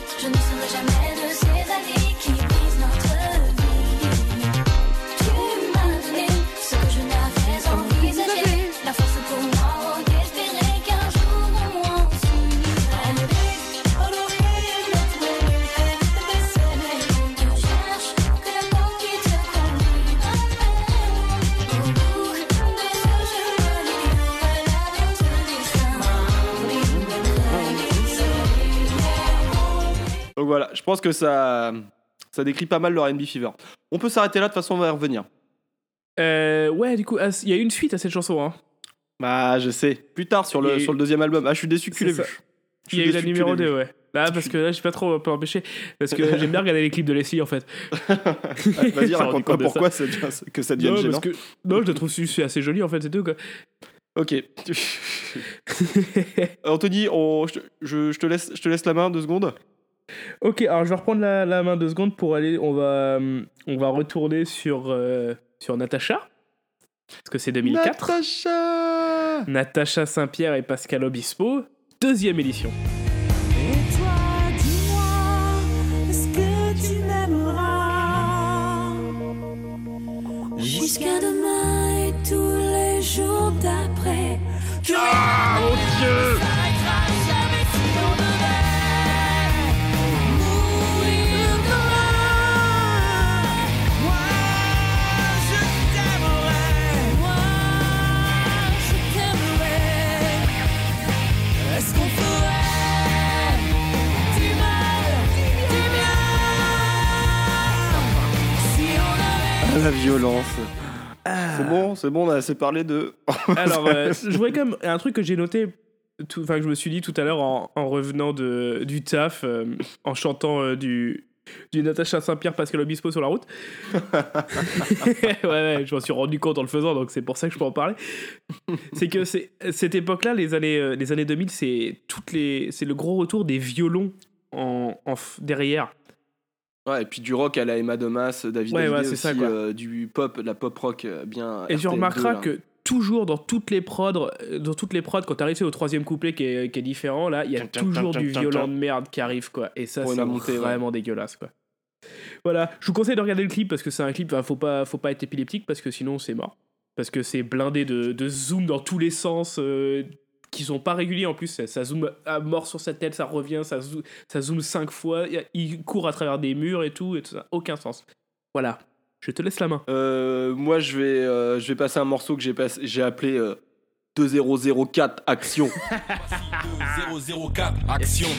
pense que ça, ça décrit pas mal le R&B Fever. On peut s'arrêter là, de toute façon on va y revenir. Euh, ouais, du coup, il y a une suite à cette chanson. Hein. Bah je sais, plus tard sur le, eu- sur le deuxième album. Ah je suis déçu que tu l'aies vu. Je Il y a eu la numéro l'aies 2, vu. ouais. Là, parce que là, j'ai pas trop pas empêché. Parce que j'aime bien regarder les clips de Leslie, en fait. Vas-y, raconte-moi ça. pourquoi ça devient- que ça devient Non, gênant. que... non, je la trouve c'est assez jolie, en fait, c'est tout, quoi. Ok. Anthony, on- je, je- je te laisse, je te laisse la main deux secondes. Ok, alors je vais reprendre la, la main deux secondes pour aller. On va, hum, on va retourner sur, euh, sur Natacha. Parce que c'est 2004. Natacha Natacha Saint-Pierre et Pascal Obispo. Deuxième édition. La violence. C'est bon, c'est bon, on a assez parlé de. Alors, euh, je voudrais quand même. Un truc que j'ai noté. Enfin, que je me suis dit tout à l'heure en, en revenant de, du taf, euh, en chantant euh, du. Du Natacha Saint-Pierre Pascal Obispo sur la route. ouais, ouais, je m'en suis rendu compte en le faisant, donc c'est pour ça que je peux en parler. c'est que cette époque-là, les années, les années 2000, c'est, le gros retour des violons en, derrière. Ouais, et puis du rock à la Emma Domas, David Ouais, ouais, c'est aussi, ça, quoi. euh, du pop, de la pop rock euh, bien. Et tu RTL2, remarqueras que toujours dans toutes les prods, euh, dans toutes les prods, quand t'arrives au troisième couplet qui est, qui est différent, là, il y a toujours tum, du tum. de merde qui arrive, quoi. Et ça, c'est vraiment dégueulasse, quoi. Voilà, je vous conseille de regarder le clip parce que c'est un clip, faut pas, faut pas être épileptique parce que sinon c'est mort. Parce que c'est blindé de, de zoom dans tous les sens euh, qui sont pas réguliers en plus. Ça, ça zoome à mort sur sa tête, ça revient, ça, zo- ça zoome cinq fois, il, court à travers des murs et tout, et tout ça. Aucun sens. Voilà, je te laisse la main. Euh, moi, je vais, euh, je vais passer un morceau que j'ai passé- j'ai appelé euh, 2004 Action. 004 Action.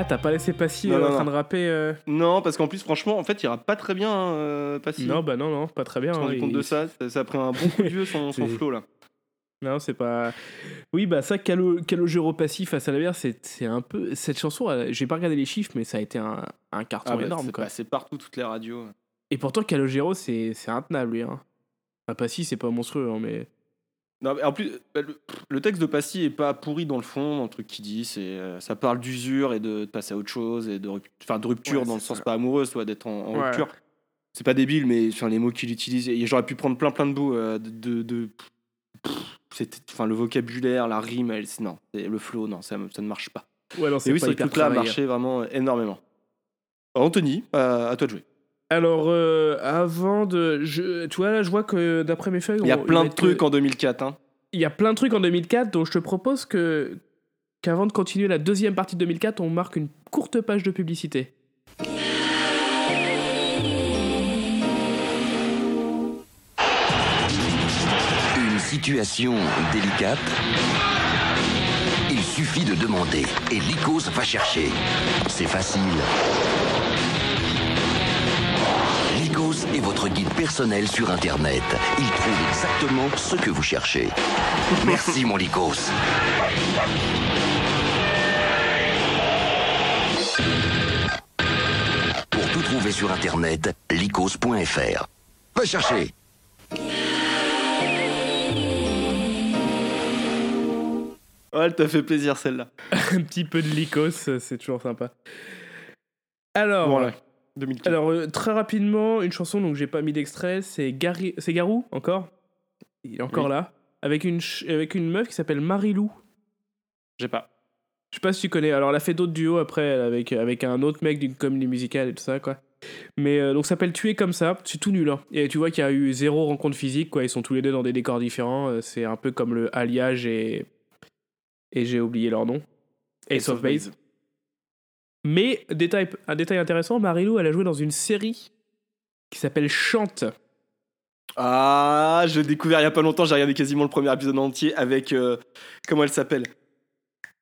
Ah, t'as pas laissé Passy Non, euh, non, en train de rapper euh Non, parce qu'en plus, franchement, en fait, il rappe pas très bien, hein, euh, Passy. Non, bah non, non, pas très bien. Me hein, rends compte il- de ça. ça. a pris un bon coup de vieux son, son flow là. Non, c'est pas. Oui, bah ça, Calo- Calogero Passy face à la bière, c'est un peu. Cette chanson, elle- j'ai pas regardé les chiffres, mais ça a été un, un carton Ah bah, énorme, c'est partout, toutes les radios. Et pourtant, Calogero, c'est c'est intenable, lui. Hein. Passy, c'est pas monstrueux, hein, mais. Non, mais en plus, bah, le, texte de Passy est pas pourri dans le fond, dans le truc qu'il dit. C'est, euh, ça parle d'usure et de, de passer à autre chose et de, enfin, de rupture Ouais, dans le sens ça. pas amoureux, soit d'être en, en Ouais. rupture. C'est pas débile, mais enfin, les mots qu'il utilise, j'aurais pu prendre plein plein de bouts euh, de. enfin, le vocabulaire, la rime, elle, non, c'est- le flow, non, ça, ne marche pas. Ouais, Et oui, ce truc-là a marché vraiment énormément. Anthony, à, à toi de jouer. Alors, euh, avant de. Je, tu vois, là, je vois que d'après mes feuilles. Il y a on- plein de trucs en 2004. Hein. Il y a plein de trucs en 2004, donc je te propose que. Qu'avant de continuer la deuxième partie de 2004, on marque une courte page de publicité. Une situation délicate Il suffit de demander et Lycos va chercher. C'est facile. Est votre guide personnel sur Internet. Il trouve exactement ce que vous cherchez. Merci mon Lycos. Pour tout trouver sur Internet, lycos.fr. Va chercher. Ouais, elle t'a fait plaisir celle-là. un petit peu de Lycos, euh, c'est toujours sympa. Alors. Voilà. 2004. Alors, euh, très rapidement, une chanson, donc j'ai pas mis d'extrait, c'est Gary... c'est Garou, encore Il est encore Oui. là. Avec une, ch- avec une meuf qui s'appelle Marilou. J'ai pas. Je sais pas si tu connais. Alors, elle a fait d'autres duos après avec, avec un autre mec d'une comédie musicale et tout ça, quoi. Mais euh, donc, ça s'appelle Tuer comme ça. C'est tout nul, hein. Et tu vois qu'il y a eu zéro rencontre physique, quoi. Ils sont tous les deux dans des décors différents. Euh, C'est un peu comme le Alliage et. Et j'ai oublié leur nom. Ace of Base. Mais, un détail intéressant, Marilou, elle a joué dans une série qui s'appelle Chante. Ah, je l'ai découvert il y a pas longtemps, j'ai regardé quasiment le premier épisode entier avec. euh, comment elle s'appelle?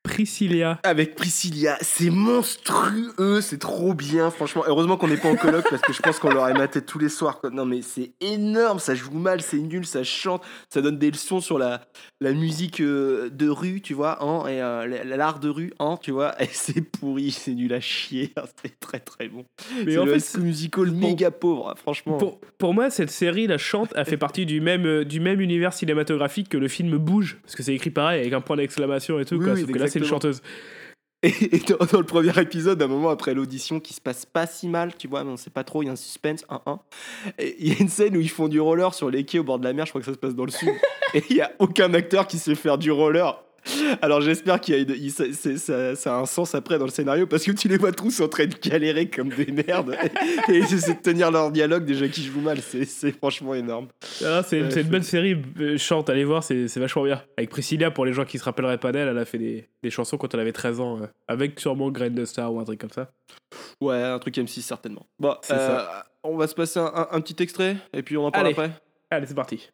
Priscilla. Avec Priscilla. C'est monstrueux, c'est trop bien, franchement. Heureusement qu'on n'est pas en coloc parce que je pense qu'on l'aurait maté tous les soirs. quoi. Non, mais c'est énorme, ça joue mal, c'est nul, ça chante, ça donne des leçons sur la, la musique euh, de rue, tu vois, hein, et euh, l'art de rue, hein, tu vois. Et c'est pourri, c'est nul à chier, c'est très très bon. Mais en le fait, musical méga pauvre, franchement. Pour, pour moi, cette série, la chante, a fait partie du même, euh, du même univers cinématographique que le film Bouge. Parce que c'est écrit pareil, avec un point d'exclamation et tout. Oui, quoi, oui, sauf que là, c'est une chanteuse. Et, et dans, dans le premier épisode, un moment après l'audition qui se passe pas si mal, tu vois, mais on sait pas trop, il y a un suspense, un un. Et Il y a une scène où ils font du roller sur les quais au bord de la mer, je crois que ça se passe dans le sud. et il y a aucun acteur qui sait faire du roller. Alors j'espère qu'il y a une- il- ça, c'est- ça- ça a un sens après dans le scénario parce que tu les vois tous en train de galérer comme des merdes et, essaient de tenir leur dialogue déjà qui jouent mal. C'est franchement énorme. Ah, c'est Ouais, une je- bonne série. euh, Chante, allez voir, c'est vachement bien. Avec Priscilla, pour les gens qui se rappelleraient pas d'elle, elle a fait des, des chansons quand elle avait 13 ans. euh, avec sûrement Grain de Star ou un truc comme ça. Ouais, un truc M6 certainement. Bon, euh, ça. on va se passer un, un- un petit extrait et puis on en parle Allez. après. Allez, c'est parti.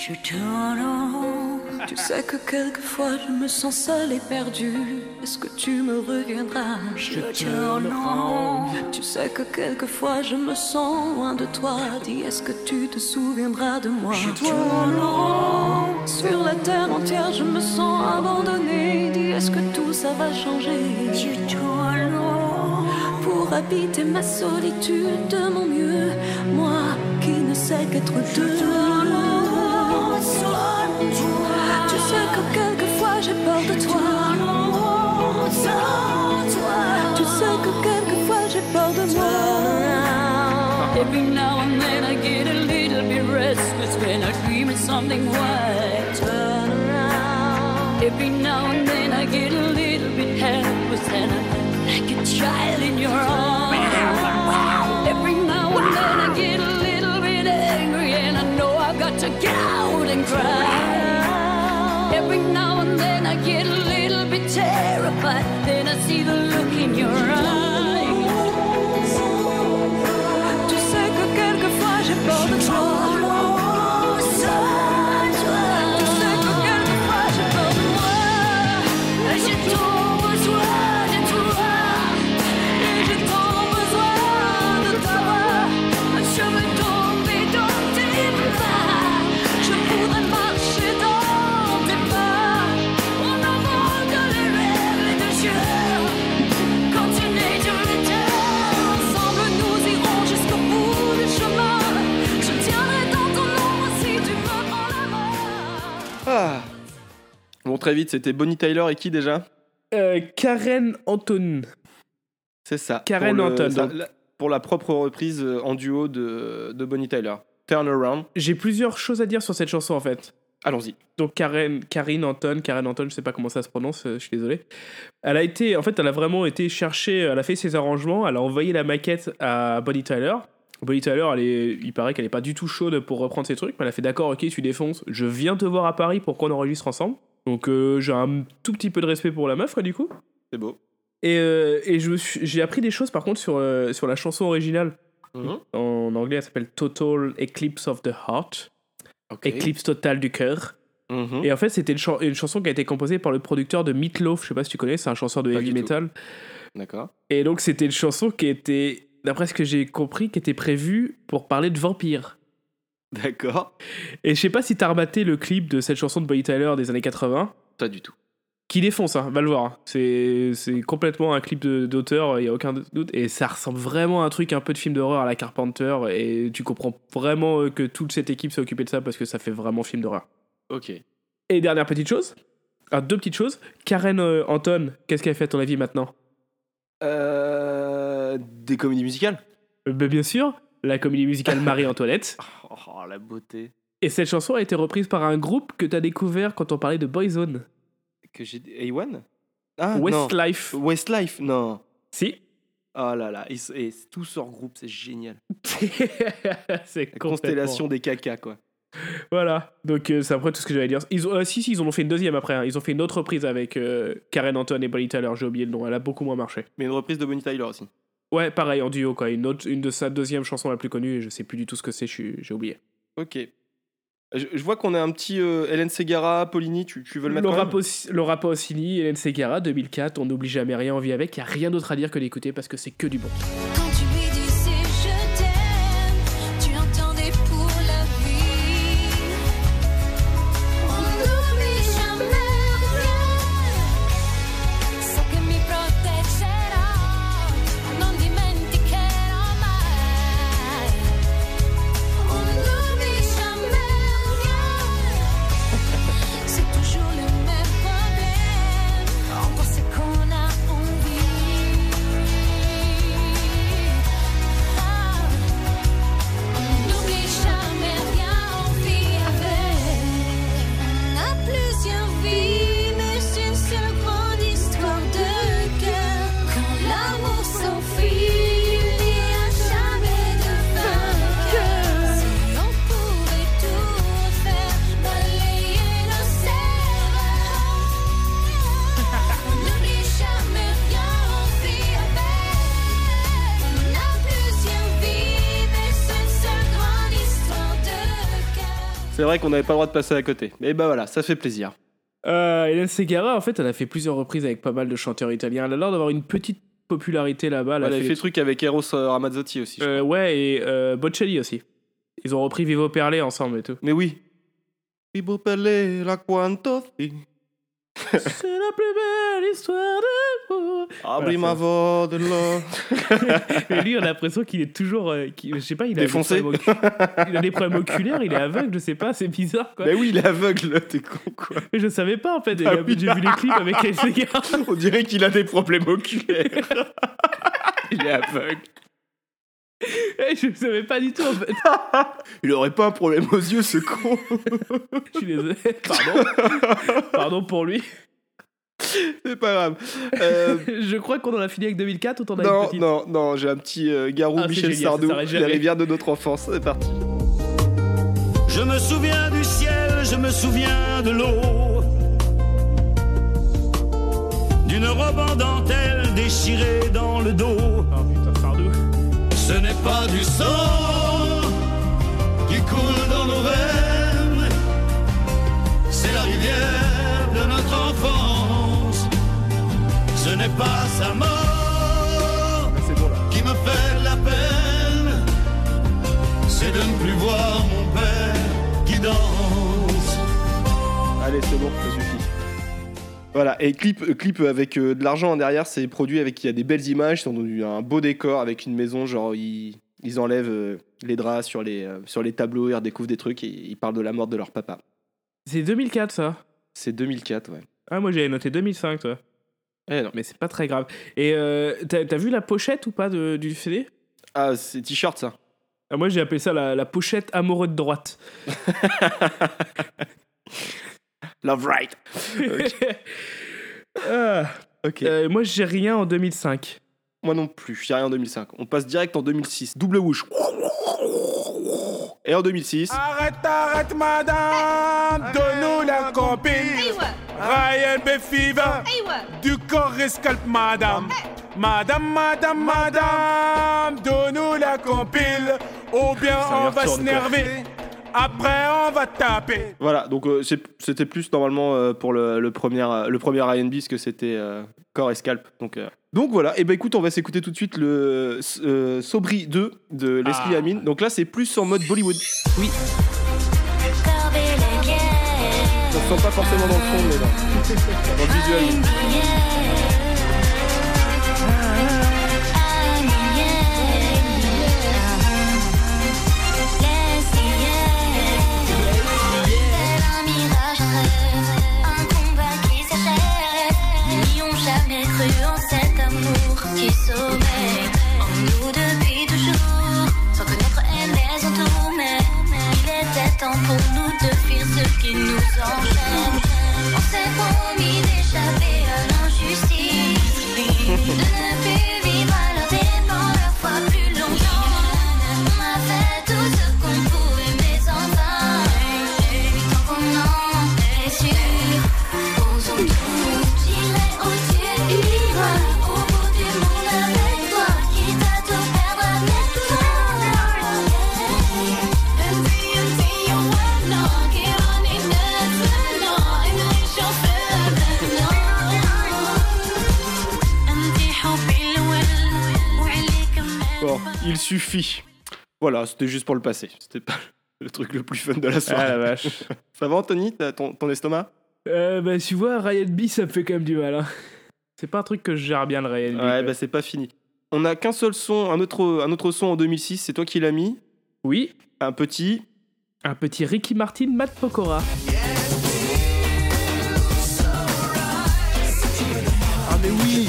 Je tourne en rond. Tu sais que quelquefois je me sens seule et perdue. Est-ce que tu me reviendras? Je tourne en rond. Tu sais que quelquefois je me sens loin de toi. Dis, est-ce que tu te souviendras de moi? Je tourne en rond. Sur la terre entière, je me sens abandonnée. Dis, est-ce que tout ça va changer? Je tourne en rond. Pour habiter ma solitude de mon mieux. Moi qui ne sais qu'être deux. Every now and then I get a little bit restless when I dream of something white. Turn around. Every now and then I get a little bit helpless and I'm like a child in your arms. Get out and cry. Every now and then I get a little bit terrified. Then I see the look in your eyes. Tu sais que quelquefois j'ai peur de toi. Bon, très vite, c'était Bonnie Tyler et qui déjà? Euh, Karen Anton. C'est ça. Karen pour le- Anton, ça- donc. la- pour la propre reprise euh, en duo de, de Bonnie Tyler. Turn Around. J'ai plusieurs choses à dire sur cette chanson en fait. Allons-y. Donc Karen, Karine Anton, Karen Anton, je sais pas comment ça se prononce, euh, je suis désolé. Elle a été, en fait, elle a vraiment été chercher, elle a fait ses arrangements, elle a envoyé la maquette à Bonnie Tyler. Bonnie Tyler, elle est, il paraît qu'elle est pas du tout chaude pour reprendre ses trucs, mais elle a fait d'accord, ok, tu défonces, je viens te voir à Paris pour qu'on enregistre ensemble? Donc euh, j'ai un tout petit peu de respect pour la meuf, quoi, du coup. C'est beau. Et, euh, et j'ai appris des choses par contre sur, euh, sur la chanson originale. Mhm. En anglais, elle s'appelle Total Eclipse of the Heart. Ok. Éclipse totale du cœur. Mhm. Et en fait, c'était une, chan- une chanson qui a été composée par le producteur de Meatloaf. Je sais pas si tu connais, c'est un chanteur de Pas heavy metal. D'accord. Et donc, c'était une chanson qui était, d'après ce que j'ai compris, qui était prévue pour parler de vampires. D'accord. Et je sais pas si t'as rematé le clip de cette chanson de Bonnie Tyler des années 80, Pas du tout. qui défonce, hein, va le voir. C'est c'est complètement un clip d'auteur, il y a aucun doute. Et ça ressemble vraiment à un truc un peu de film d'horreur à la Carpenter. Et tu comprends vraiment euh, que toute cette équipe s'est occupée de ça parce que ça fait vraiment film d'horreur. Ok. Et dernière petite chose, ah, deux petites choses. Karen euh, Anton, qu'est-ce qu'elle fait à ton avis maintenant? Euh, des comédies musicales? Ben, Bien sûr, la comédie musicale Marie-Antoinette. oh, la beauté. Et cette chanson a été reprise par un groupe que t'as découvert quand on parlait de Boyzone. Que j'ai. A1 Ah. Westlife. Westlife, non. Si. Oh là là. Et, et tout ce regroupe, c'est génial. c'est La constellation des cacas, quoi. Voilà. Donc euh, c'est après tout ce que j'allais dire. Ils ont, euh, si, si, ils en ont fait une deuxième après. hein. Ils ont fait une autre reprise avec euh, Karen Anton et Bonnie Tyler. J'ai oublié le nom. Elle a beaucoup moins marché. Mais une reprise de Bonnie Tyler aussi. Ouais, pareil, en duo, quoi. Une, autre, une de sa deuxième chanson la plus connue. Et je sais plus du tout ce que c'est. J'ai oublié. Ok. Je, je vois qu'on a un petit euh, Hélène Segara, Paulini, tu, tu veux le mettre Laura, quand même Pos- Laura Pausini, Hélène Segara, 2004, on n'oublie jamais rien, on vit avec, il a rien d'autre à dire que d'écouter parce que c'est que du bon. Vrai qu'on n'avait pas le droit de passer à côté. Mais bah voilà, ça fait plaisir. Euh, Hélène Segara, en fait, elle a fait plusieurs reprises avec pas mal de chanteurs italiens. Elle a l'air d'avoir une petite popularité là-bas. Elle a fait fait- le truc avec Eros euh, Ramazzotti aussi. Euh, ouais, et euh, Bocelli aussi. Ils ont repris Vivo Perlé ensemble et tout. Mais oui. Ibo Pelle, la quanto si. C'est la plus belle histoire d'amour. Abri Voilà, ma voix de l'or. Et lui, on a l'impression qu'il est toujours. euh, qu'il- je sais pas, il a, Défoncé. Des problèmes ocu- il a des problèmes oculaires, il est aveugle, je sais pas, c'est bizarre quoi. Mais oui, il est aveugle, t'es con quoi. Mais je savais pas en fait. Ah oui. J'ai vu les clips avec Hélène Segara. On dirait qu'il a des problèmes oculaires. il est aveugle. Et je savais pas du tout en fait. Il aurait pas un problème aux yeux, ce con. Je suis désolé. Pardon. Pardon pour lui. C'est pas grave. Euh, Je crois qu'on en a fini avec 2004 ou t'en as une non, petite non, non, j'ai un petit euh, Garou Ah, Michel génial, Sardou, les rivières de notre enfance. C'est parti. Je me souviens du ciel, je me souviens de l'eau. D'une robe en dentelle déchirée dans le dos. Ce n'est pas du sang qui coule dans nos veines. C'est la rivière de notre enfance. Ce n'est pas sa mort qui me fait la peine. C'est de ne plus voir mon père qui danse. Allez, c'est bon. Voilà, et clip, clip avec euh, de l'argent en derrière, c'est produit avec il y a des belles images, ils ont un beau décor avec une maison, genre ils, ils enlèvent euh, les draps sur les, euh, sur les tableaux, ils redécouvrent des trucs et ils parlent de la mort de leur papa. C'est 2004 ça? C'est 2004, ouais. Ah, moi j'avais noté 2005, toi. Eh non. Mais c'est pas très grave. Et euh, t'as t'as vu la pochette ou pas de- du CD Ah, c'est t-shirt ça. Ah, Moi j'ai appelé ça la, la pochette amoureux de droite. Love right. Ah. Ok. Euh, moi j'ai rien en 2005. Moi non plus, j'ai rien en 2005. On passe direct en 2006. Double whoosh. Et en 2006. Arrête, arrête, madame, donne-nous la copine. Ryan B. Fever, du corps escalpe, madame. Madame, madame, madame, donne-nous la compile. Ou bien on va retourne, s'énerver. Après, on va taper. Voilà, donc euh, c'était plus normalement euh, pour le, le premier, euh, le premier R&B, parce que c'était euh, Corps et Scalp. Donc, euh, donc voilà, et ben écoute, on va s'écouter tout de suite le euh, Sobri 2 de Leslie Ah. Amin. Donc là, c'est plus en mode Bollywood. Oui. On sent pas forcément dans le son, mais dans, dans le visuel. Qui sommeille en nous depuis toujours. Sans que notre haine les entoure, mais il était temps pour nous de fuir ce qui nous enchaîne. On s'est promis il suffit. Voilà, c'était juste pour le passer. C'était pas le truc le plus fun de la soirée. Ah la vache. Ça va, Anthony T'as ton, ton estomac? Euh, bah tu vois, Ryan B ça me fait quand même du mal. Hein. C'est pas un truc que je gère bien le Ryan B. Ouais, bah c'est pas fini. On a qu'un seul son, un autre, un autre son en 2006, c'est toi qui l'as mis? Oui, Un petit? un petit Ricky Martin, Matt Pokora. Ah, mais oui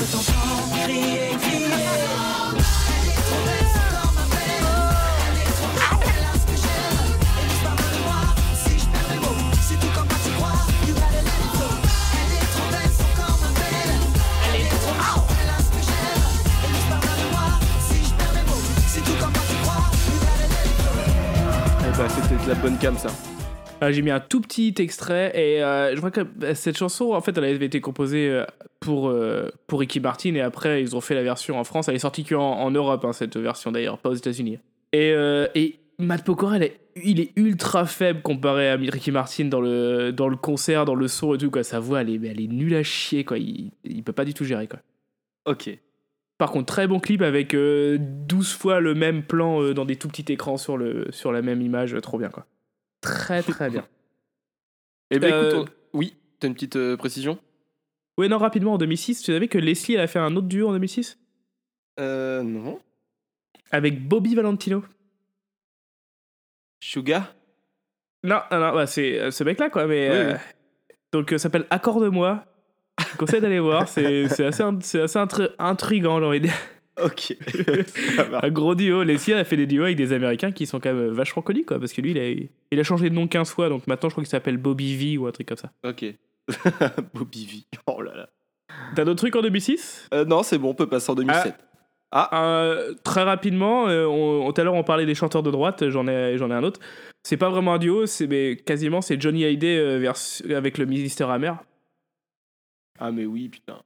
bah, c'était de la bonne cam, ça. Ah, J'ai mis un tout petit extrait et euh, je crois que bah, cette chanson, en fait, elle avait été composée euh, pour, euh, pour Ricky Martin et après ils ont fait la version en France. Elle est sortie qu'en en Europe, hein, cette version d'ailleurs, pas aux États-Unis. Et, euh, et Matt Pokora, il est ultra faible comparé à Ricky Martin dans le, dans le concert, dans le son et tout. Quoi. Sa voix, elle est, elle est nulle à chier. Quoi. Il, il peut pas du tout gérer. Quoi. Ok. Par contre, très bon clip avec euh, 12 fois le même plan euh, dans des tout petits écrans sur, le, sur la même image. Trop bien. Quoi. Très, très bien. Eh Euh, écoute, on- oui, t'as une petite euh, précision? Ouais, non, rapidement, en 2006, tu savais que Leslie, elle a fait un autre duo en 2006 Euh, non. Avec Bobby Valentino. Suga Non, non, non, bah, c'est euh, ce mec-là, quoi, mais... Oui, euh, oui. Donc, euh, ça s'appelle Accorde-moi. Je conseille d'aller voir, c'est c'est assez, assez intri- intriguant, j'ai envie de dire. Ok. Un gros duo. Elle a fait des duos avec des Américains qui sont quand même vachement connus, quoi, parce que lui, il a, il a changé de nom 15 fois, donc maintenant, je crois qu'il s'appelle Bobby V ou un truc comme ça. ok. Bobby V. Oh là là. T'as d'autres trucs en 2006 Euh, non, c'est bon, on peut passer en 2007. Euh, très rapidement, euh, tout à l'heure on parlait des chanteurs de droite, j'en ai, j'en ai un autre. C'est pas vraiment un duo, c'est mais quasiment c'est Johnny Hallyday avec le ministère amer. Ah, mais oui, putain.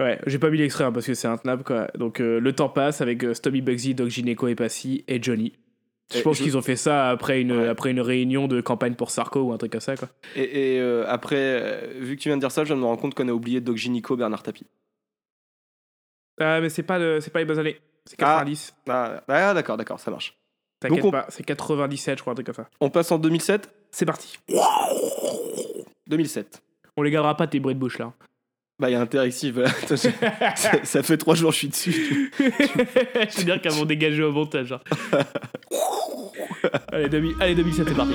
Ouais, j'ai pas mis l'extrait hein, parce que c'est intenable quoi. Donc euh, le temps passe avec euh, Stomy Bugsy, Doc Gineco et Passy et Johnny. Je Et pense je- qu'ils ont fait ça après une, Ouais. après une réunion de campagne pour Sarko ou un truc comme ça quoi. Et, et, euh, après, euh, vu que tu viens de dire ça, je me rendre compte qu'on a oublié Doc Gynico, Bernard Tapie. Ah mais c'est pas, le- c'est pas les bonnes années, c'est 90. Ah, ah, d'accord, d'accord, ça marche. T'inquiète on- pas, c'est 97 je crois un truc comme ça. On passe en 2007 C'est parti. 2007. On les gardera pas tes bruits de bouche là. Bah, il y a Interactive. voilà. Ça, ça fait trois jours que je suis dessus. Je veux dire qu'elles vont dégager au montage. hein. allez, 2000 allez, 2007, c'est parti.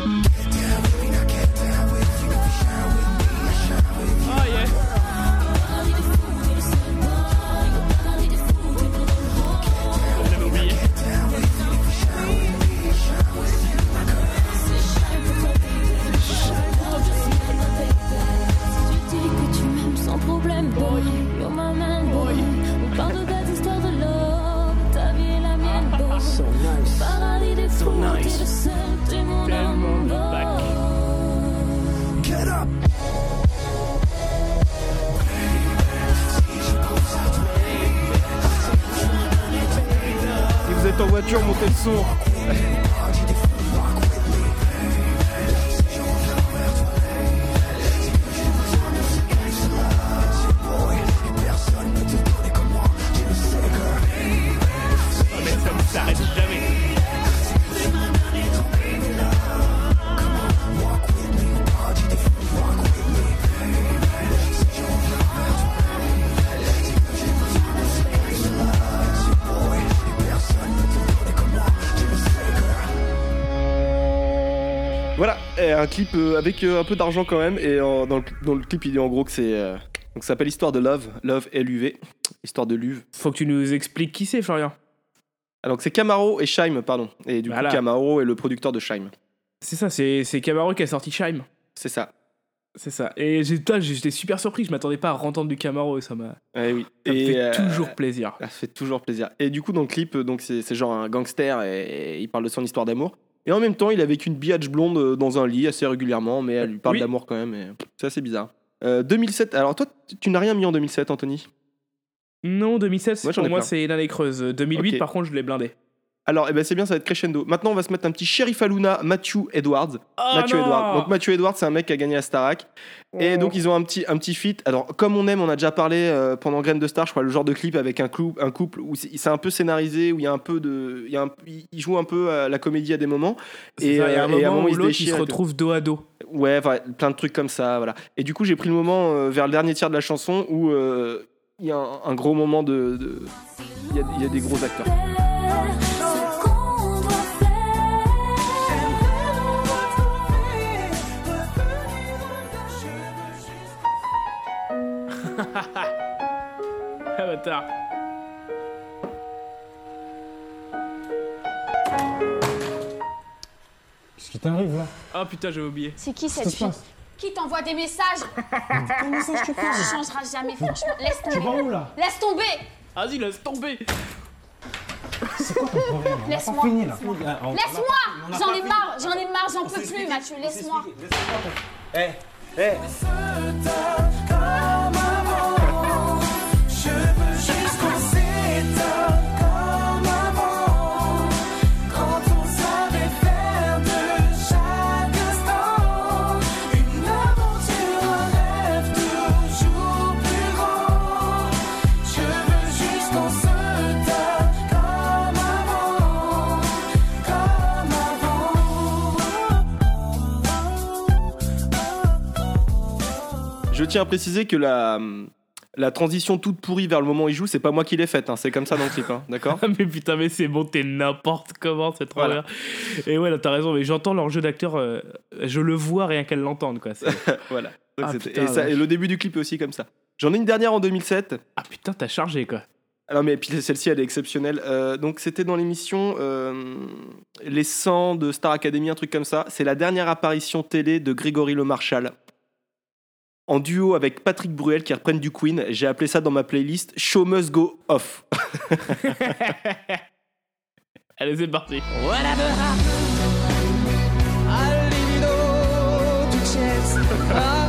Clip euh, avec euh, un peu d'argent quand même. Et en- dans, le, dans le clip, il dit en gros que c'est. euh, donc ça s'appelle Histoire de Love, Love L-U-V, Histoire de Luve. Faut que tu nous expliques qui c'est, Florian. Ah, donc c'est Camaro et Scheim, pardon. Et du Voilà. coup, Camaro est le producteur de Scheim. C'est ça, c'est Camaro qui a sorti Shime. C'est ça. C'est ça. Et j'étais super surpris, je m'attendais pas à entendre du Camaro et ça m'a Eh oui. ça et fait euh, toujours plaisir. Ça fait toujours plaisir. Et du coup, dans le clip, donc c'est c'est genre un gangster et, et il parle de son histoire d'amour. Et en même temps, il est avec une biatch blonde euh, dans un lit assez régulièrement, mais elle lui parle Oui. d'amour quand même. et C'est assez bizarre. Euh, 2007. Alors toi, tu- n'as rien mis en 2007, Anthony? Non, 2007, Moi, pour moi, c'est l'année creuse. 2008, Ok. par contre, je l'ai blindé. Alors, eh ben, c'est bien, ça va être crescendo. Maintenant, on va se mettre un petit Sheriff Aluna, Matthew Edwards. Oh Matthew non Edwards. Donc Matthew Edwards, c'est un mec qui a gagné à Starac. Et Oh. donc ils ont un petit, un petit feat. Alors comme on aime, on a déjà parlé euh, pendant Graines de Star, je crois, le genre de clip avec un, clou, un couple où c'est un peu scénarisé, où il y a un peu de, il y a un- il joue un peu à la comédie à des moments. C'est ça, il y a un euh, et à moment où il se se et retrouve dos à dos. Ouais, plein de trucs comme ça, voilà. Et du coup, j'ai pris le moment euh, vers le dernier tiers de la chanson où euh, il y a un, un gros moment de, de- il y, a, il y a des gros acteurs. Ah, bâtard. Qu'est-ce qui t'arrive là Ah putain, j'avais oublié. C'est qui cette fille Qui t'envoie des messages Quel message tu Tu parles changeras jamais, franchement. Laisse Tu vas tomber. où là Laisse tomber Vas-y, laisse tomber. C'est quoi ton problème On a Laisse-moi. pas fini là. laisse-moi. Ah, on- a J'en pas ai fini. marre, j'en ai marre, j'en peux plus, Mathieu, laisse-moi. Laisse-moi Eh, eh. Tiens à préciser que la, la transition toute pourrie vers le moment où il joue, c'est pas moi qui l'ai faite, hein, c'est comme ça dans le clip, hein, d'accord mais putain, mais c'est bon, t'es n'importe comment, c'est trop Voilà. Et ouais, t'as raison, mais j'entends leur jeu d'acteur, euh, je le vois rien qu'à l'entendre, quoi. Voilà. Donc Ah, c'était- putain, et, ça- vache. et le début du clip est aussi comme ça. J'en ai une dernière en 2007. Ah putain, t'as chargé, quoi. Alors, mais puis celle-ci, elle est exceptionnelle. Euh, donc, c'était dans l'émission euh, Les 100 de Star Academy, un truc comme ça. C'est la dernière apparition télé de Grégory Le Marchal. En duo avec Patrick Bruel qui reprennent du Queen. J'ai appelé ça dans ma playlist Show Must Go Off. Allez, c'est parti.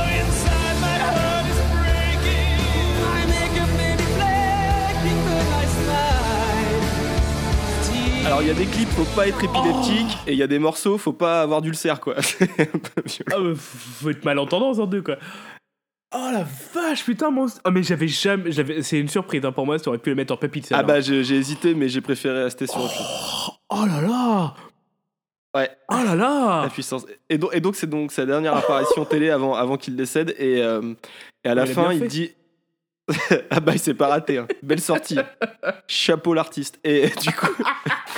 Alors, il y a des clips, faut pas être épileptique. Et il y a des morceaux, faut pas avoir d'ulcère, quoi. C'est un peu. Ah, mais faut être malentendant, en deux, quoi. Oh la vache, putain, mon. Oh, mais j'avais jamais. j'avais- C'est une surprise hein, pour moi, tu aurais pu le mettre en pépite, Ah bah, j'ai j'ai hésité, mais j'ai préféré rester sur chose. Oh là là Ouais. Oh là là La puissance. Et donc, et donc c'est donc sa dernière apparition télé avant, avant qu'il décède. Et, euh, et à la Il fin, il dit. ah bah il s'est pas raté, hein. belle sortie. Chapeau l'artiste. Et du coup,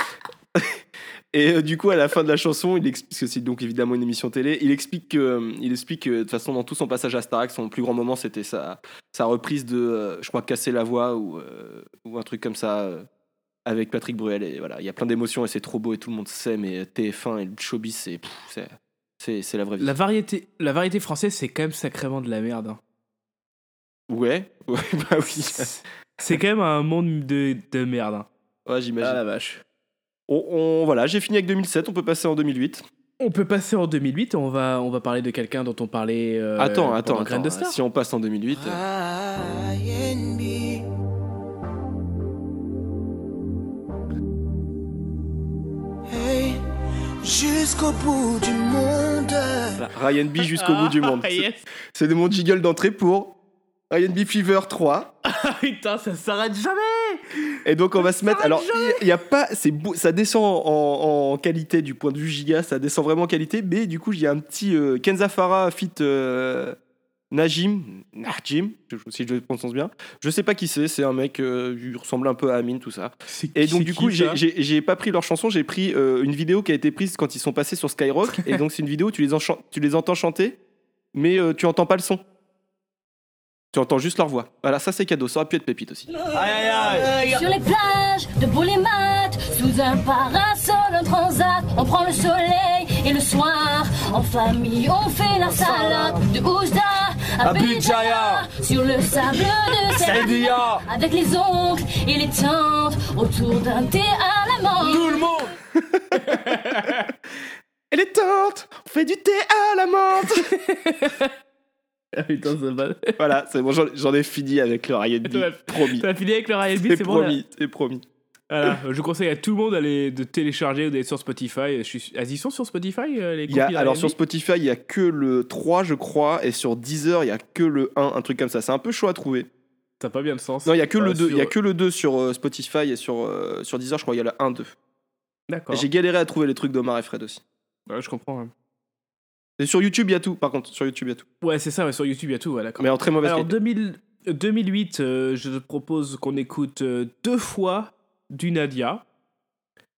et euh, du coup à la fin de la chanson, il explique parce que c'est donc évidemment une émission télé. Il explique que, euh, il explique que de toute façon dans tout son passage à Starac, son plus grand moment c'était sa, sa reprise de, euh, je crois casser la voix ou ou un truc comme ça. avec Patrick Bruel et voilà, il y a plein d'émotions et c'est trop beau et tout le monde sait mais TF1 et le showbiz c'est pff, c'est c'est c'est la vraie vie. La variété, la variété française, c'est quand même sacrément de la merde. hein. Ouais, ouais, bah oui. C'est quand même un monde de, de merde. hein. Ouais, j'imagine. Ah la vache. On, on- voilà, j'ai fini avec 2007, on peut passer en 2008. On peut passer en 2008, on va, on va parler de quelqu'un dont on parlait. euh, attends, attends, attends. de Star. Si on passe en 2008, euh, Ryan B. Hey, jusqu'au bout du monde. voilà, Ryan B jusqu'au bout du monde. Ah, C'est- yes. C'est de mon jiggle d'entrée pour Ryan B Fever 3. Ah, Putain, ça s'arrête jamais Et donc on va se mettre. Alors il y, a pas, c'est beau- ça descend en, en qualité du point de vue giga, ça descend vraiment en qualité. Mais du coup il y a un petit euh, Kenza Farah fit euh, Najim, Najim, si je le prononce bien. Je sais pas qui c'est, c'est un mec, euh, il ressemble un peu à Amine tout ça. Et donc c'est du coup j'ai- j'ai j'ai pas pris leur chanson, j'ai pris euh, une vidéo qui a été prise quand ils sont passés sur Skyrock. et donc c'est une vidéo où tu les, tu les entends chanter, mais euh, tu entends pas le son. Tu entends juste leur voix. Voilà, ça c'est cadeau, ça aurait pu être pépite aussi. Sur les plages de Boulimat, sous un parasol, un transat, on prend le soleil et le soir, en famille, on fait la salade de Oujda à Béjaïa. sur le sable de avec les oncles et les tantes, autour d'un thé à la menthe. Tout le monde Et les tantes, on fait du thé à la menthe Putain, ça va. Voilà, c'est bon, j'en ai fini avec le Ryan B. Ouais. Promis. T'as fini avec le Ryan B, C'est bon promis, c'est promis. Voilà, je conseille à tout le monde d'aller de télécharger ou d'aller sur Spotify. Je suis... Ah, ils sont sur Spotify euh, les Il y a, compil alors sur Spotify, il y a que le 3, je crois, et sur Deezer, il y a que le 1, un truc comme ça. C'est un peu chaud à trouver. T'as pas bien de sens. Non, il y a que le 2, il y a sur- que le 2 sur euh, Spotify et sur, euh, sur Deezer, je crois, il y a le 1, 2. D'accord. J'ai galéré à trouver les trucs d'Omar et Fred aussi. Ouais, je comprends. hein. Et sur YouTube, il y a tout, par contre, sur YouTube, il y a tout. Ouais, c'est ça, ouais, sur YouTube, il y a tout, ouais, d'accord. Mais en très mauvaise Alors, qualité. 2000 euh, 2008, euh, je te propose qu'on écoute euh, deux fois du Nadia.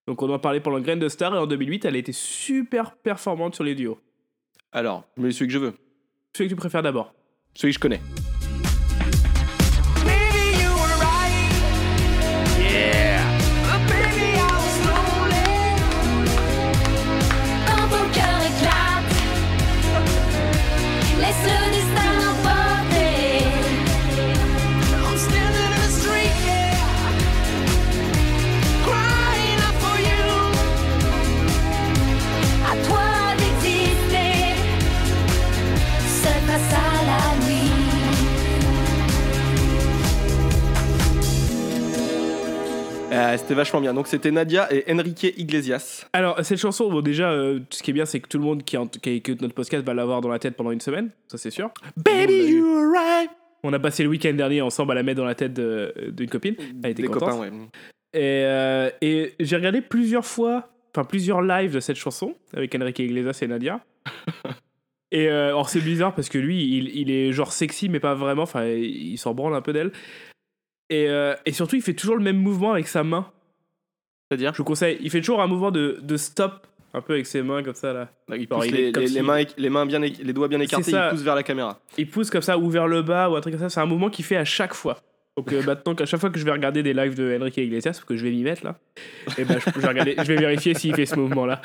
Donc, on en parlait pendant Grain de Star, et en 2008, elle a été super performante sur les duos. Alors, mets celui que je veux. Celui que tu préfères d'abord. Celui que je connais. Euh, C'était vachement bien. Donc, c'était Nadia et Enrique Iglesias. Alors, cette chanson, bon, déjà, euh, ce qui est bien, c'est que tout le monde qui, en- qui écoute notre podcast va l'avoir dans la tête pendant une semaine. Ça, c'est sûr. Baby, you're right. On a passé le week-end dernier ensemble à la mettre dans la tête de- d'une copine. Elle était Des contente. copains, ouais. Et, euh, et j'ai regardé plusieurs fois, enfin plusieurs lives de cette chanson avec Enrique Iglesias et Nadia. et euh, alors c'est bizarre parce que lui, il, il est genre sexy mais pas vraiment, enfin il s'en branle un peu d'elle. Et, euh, et surtout, il fait toujours le même mouvement avec sa main. C'est-à-dire Je vous conseille, il fait toujours un mouvement de, de stop, un peu avec ses mains comme ça là. Il pousse il les, comme les- si- les mains, les, mains bien, les doigts bien écartés, il pousse vers la caméra. Il pousse comme ça ou vers le bas ou un truc comme ça. C'est un mouvement qu'il fait à chaque fois. Donc euh, maintenant, à chaque fois que je vais regarder des lives de Enrique Iglesias, parce que je vais m'y mettre là, et ben, je, je vais regarder- je vais vérifier s'il fait ce mouvement-là.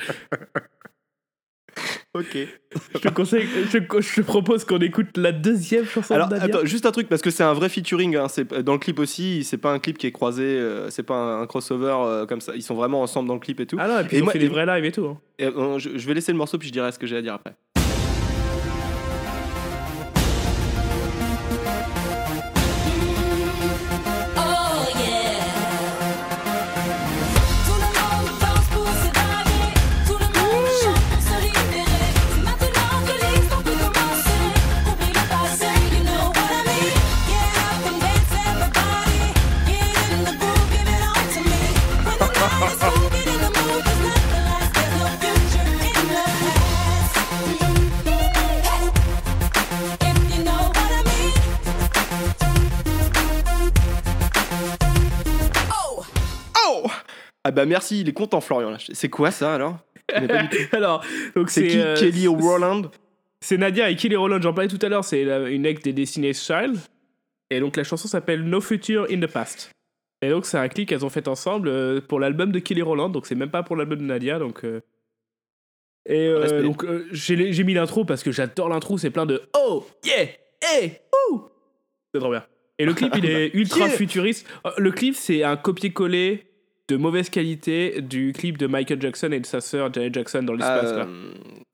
Ok. Je te conseille, je, je te propose qu'on écoute la deuxième chanson Alors, de attends, juste un truc, parce que c'est un vrai featuring. hein, c'est- Dans le clip aussi, c'est pas un clip qui est croisé, euh, c'est pas un, un crossover euh, comme ça. Ils sont vraiment ensemble dans le clip et tout. Ah non, et puis ils ont moi- fait des vrais lives et tout. hein. et, euh, je, je vais laisser le morceau, puis je dirai ce que j'ai à dire après. Ah bah merci, il est content Florian. C'est quoi ça alors. Alors, donc C'est qui euh, Kelly Rowland C'est Nadia et Kelly Rowland, j'en parlais tout à l'heure, c'est une ex des Destiny's Child. Et donc la chanson s'appelle No Future in the Past. Et donc c'est un clip qu'elles ont fait ensemble euh, pour l'album de Kelly Rowland, donc c'est même pas pour l'album de Nadia, donc... euh, Et euh, donc j'ai mis l'intro parce que j'adore l'intro, c'est plein de Oh, yeah, hey, ouh C'est trop bien. Et le clip il est ultra Yeah. futuriste. Le clip c'est un copier-coller de mauvaise qualité du clip de Michael Jackson et de sa sœur Janet Jackson dans l'espace. Euh,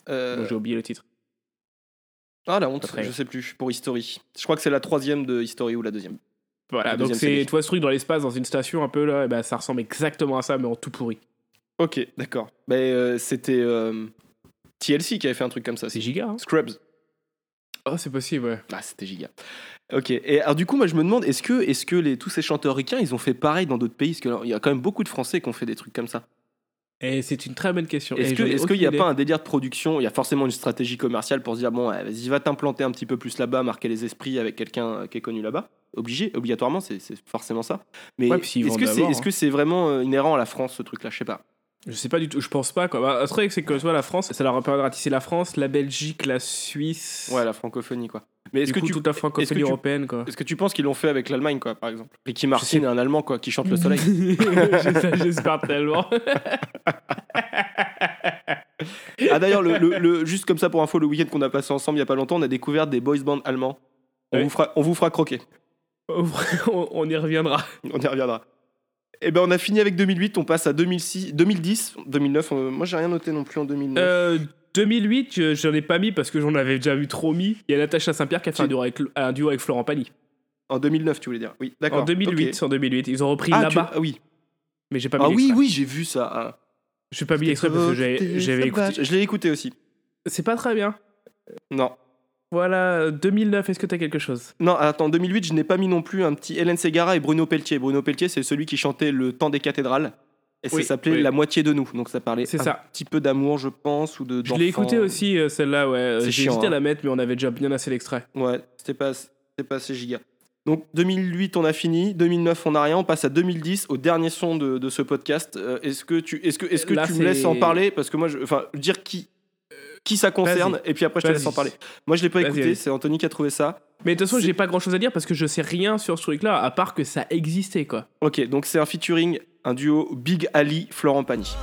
euh, j'ai oublié le titre. Ah la honte, Après. je sais plus, pour History. Je crois que c'est la troisième de History ou la deuxième. Voilà, La donc c'est, vois ce truc dans l'espace, dans une station un peu là, et ben ça ressemble exactement à ça, mais en tout pourri. Ok, d'accord. Mais euh, c'était euh, TLC qui avait fait un truc comme ça. C'est giga, hein Scrubs. Oh, c'est possible, ouais. Ah, c'était giga. Ok. Et alors du coup, moi je me demande, est-ce que, est-ce que les, tous ces chanteurs ricains, ils ont fait pareil dans d'autres pays? Parce que alors, il y a quand même beaucoup de Français qui ont fait des trucs comme ça. Et c'est une très bonne question. Est-ce que, qu'il n'y a idée. pas un délire de production? Il y a forcément une stratégie commerciale pour se dire bon, vas-y, va t'implanter un petit peu plus là-bas, marquer les esprits avec quelqu'un euh, qui est connu là-bas. Obligé, obligatoirement, c'est, forcément ça. Mais Ouais, est-ce que c'est, hein. que c'est vraiment euh, inhérent à la France ce truc-là? Je sais pas. Je sais pas du tout, je pense pas quoi. Bah, le truc, c'est que vois, la France, ça leur a permis de ratisser la France, la Belgique, la Suisse. Ouais, la francophonie quoi. Mais est-ce que coup, tu toute la francophonie tu- européenne quoi. Est-ce que tu penses qu'ils l'ont fait avec l'Allemagne, quoi, par exemple? Ricky Martin est un Allemand, quoi, qui chante le soleil. J'espère- tellement. ah d'ailleurs, le, le- le- juste comme ça pour info, le week-end qu'on a passé ensemble il y a pas longtemps, on a découvert des boys bands allemands. On, vous, fera, on vous fera croquer. on y reviendra. On y reviendra. Et ben on a fini avec 2008, on passe à 2006, 2010, 2009. euh, moi j'ai rien noté non plus en 2009. Euh, 2008, je- j'en ai pas mis parce que j'en avais déjà vu trop mis. Il y a Natacha Saint-Pierre qui a fait un duo avec, un duo avec Florent Pagny. En 2009, tu voulais dire Oui, d'accord. En 2008, ok. en 2008. Ils ont repris Ah, là-bas. tu- ah oui. Mais j'ai pas mis Ah oui, oui, j'ai vu ça. ah. Je pas mis l'extrait parce que j'avais écouté. Je l'ai écouté aussi. C'est pas très bien. Non. Voilà, 2009, est-ce que t'as quelque chose? Non, attends, 2008, je n'ai pas mis non plus un petit Hélène Ségara et Bruno Pelletier. Bruno Pelletier, c'est celui qui chantait Le temps des cathédrales. Et ça Oui, s'appelait oui. La moitié de nous. Donc ça parlait C'est un ça. petit peu d'amour, je pense, ou de. Je l'ai écouté aussi, euh, celle-là, ouais. C'est J'ai hésité à hein. la mettre, mais on avait déjà bien assez l'extrait. Ouais, c'était pas, c'était pas assez giga. Donc 2008, on a fini. 2009, on n'a rien. On passe à 2010, au dernier son de, de ce podcast. Euh, est-ce que tu, est-ce que, est-ce que Là, tu me laisses en parler? Parce que moi, je, enfin, dire qui, qui ça concerne, et puis après, je te laisse en parler. Moi, je l'ai pas écouté. C'est Anthony qui a trouvé ça. Mais de toute façon, j'ai pas grand chose à dire parce que je sais rien sur ce truc-là, à part que ça existait, quoi. Ok, donc c'est un featuring, un duo Big Ali, Florent Pagny.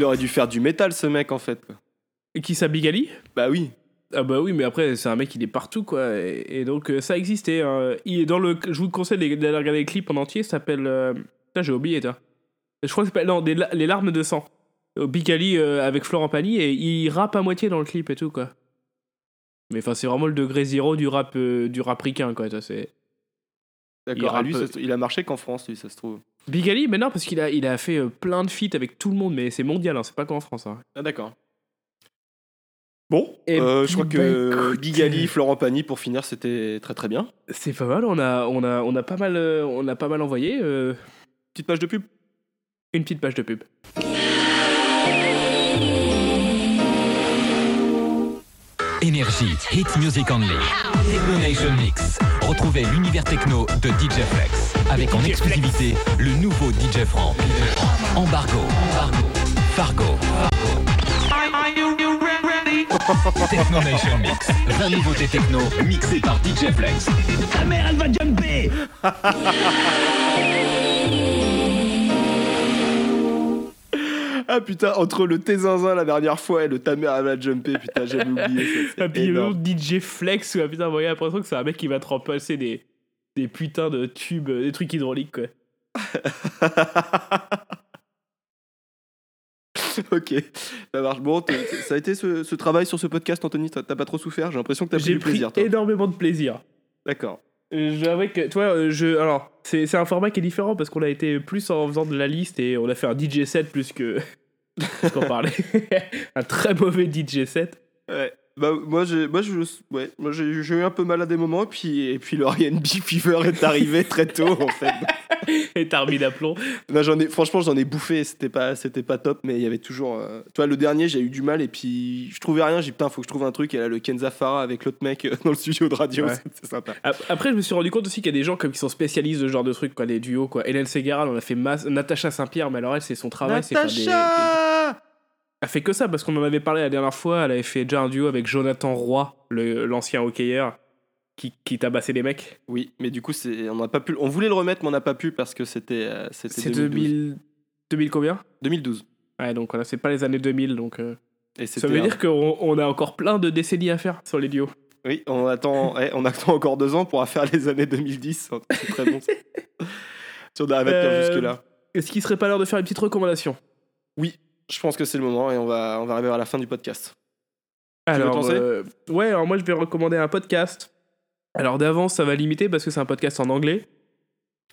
Il aurait dû faire du métal, ce mec, en fait. Et qui ça, Big Ali Bah oui. Ah bah oui, mais après, c'est un mec, il est partout, quoi. Et, et donc, euh, ça existait. hein. Il est dans le... Je vous conseille d'aller regarder le clip en entier, ça s'appelle... euh, Putain, j'ai oublié, toi. Je crois que s'appelle... Non, des la- Les larmes de sang. Euh, Big Ali euh, avec Florent Pagny, et il rappe à moitié dans le clip et tout, quoi. Mais enfin, c'est vraiment le degré zéro du rap, euh, du rap ricain, quoi. C'est... D'accord. Ah, lui, il a marché qu'en France, lui, ça se trouve. Big Ali, mais non, parce qu'il a, il a fait euh, plein de feats avec tout le monde, mais c'est mondial, hein, c'est pas qu'en France. hein. Ah, d'accord. Bon, Et euh, je crois bah, que écoute, Big Ali, Florent Pagny, pour finir, c'était très très bien. C'est pas mal, on a, on a, on a, pas, mal, euh, on a pas mal envoyé. euh, Petite page de pub Une petite page de pub. Énergie, Hit Music Only. Techno Nation Mix. Retrouvez l'univers techno de DJ Flex. Avec en exclusivité le nouveau DJ Frank. Embargo. Fargo. Techno Nation Mix. 20 nouveautés techno mixées par DJ Flex. Ta mère, elle va jumper Ah putain, entre le T-Zinzin la dernière fois et le ta mère elle va jumper, putain, j'avais oublié ça. Et puis le DJ Flex, ouais, putain, vous voyez l'impression que c'est un mec qui va te remplacer des, des putains de tubes, euh, des trucs hydrauliques, quoi. ok, ça marche. Bon, ça a été ce, ce travail sur ce podcast, Anthony T'as pas trop souffert J'ai l'impression que t'as pris J'ai du pris plaisir, toi. énormément de plaisir. D'accord. J'avoue que, toi, euh, je. Alors, c'est un format qui est différent parce qu'on a été plus en faisant de la liste et on a fait un DJ set plus que. Qu'on parlait. un très mauvais DJ set. Ouais. Bah, moi, j'ai, moi, je, ouais, moi j'ai, j'ai eu un peu mal à des moments, et puis, et puis le R&B Fever est arrivé très tôt, en fait. Et t'as remis d'aplomb. Non, j'en ai, franchement, j'en ai bouffé, c'était pas, c'était pas top, mais il y avait toujours. euh, Tu vois, le dernier, j'ai eu du mal, et puis je trouvais rien, j'ai dit, putain, faut que je trouve un truc, et là, le Kenza Farah avec l'autre mec euh, dans le studio de radio, Ouais. c'est, sympa. Ap- Après, je me suis rendu compte aussi qu'il y a des gens comme qui sont spécialistes de ce genre de trucs, quoi, les duos, quoi. Hélène Segarra, on a fait masse. Natacha Saint-Pierre, mais alors elle, c'est son travail, c'est faire des- des. Elle fait que ça parce qu'on en avait parlé la dernière fois. Elle avait fait déjà un duo avec Jonathan Roy, l'ancien hockeyeur, qui, qui tabassait les mecs. Oui, mais du coup, on n'a pas pu, on voulait le remettre, mais on n'a pas pu parce que c'était, euh, C'est 2012. 2000... 2000 combien? 2012. Ouais, donc voilà, c'est pas les années 2000, donc. euh, Et Ça veut un- dire qu'on on a encore plein de décennies à faire sur les duos. Oui, on attend, ouais, on attend encore deux ans pour faire les années 2010. C'est très bon. si on arrive à Euh, jusque-là. Est-ce qu'il serait pas l'heure de faire une petite recommandation? Oui, je pense que c'est le moment et on va, on va arriver à la fin du podcast. Alors, euh, ouais, alors moi je vais recommander un podcast. Alors d'avance, ça va limiter parce que c'est un podcast en anglais.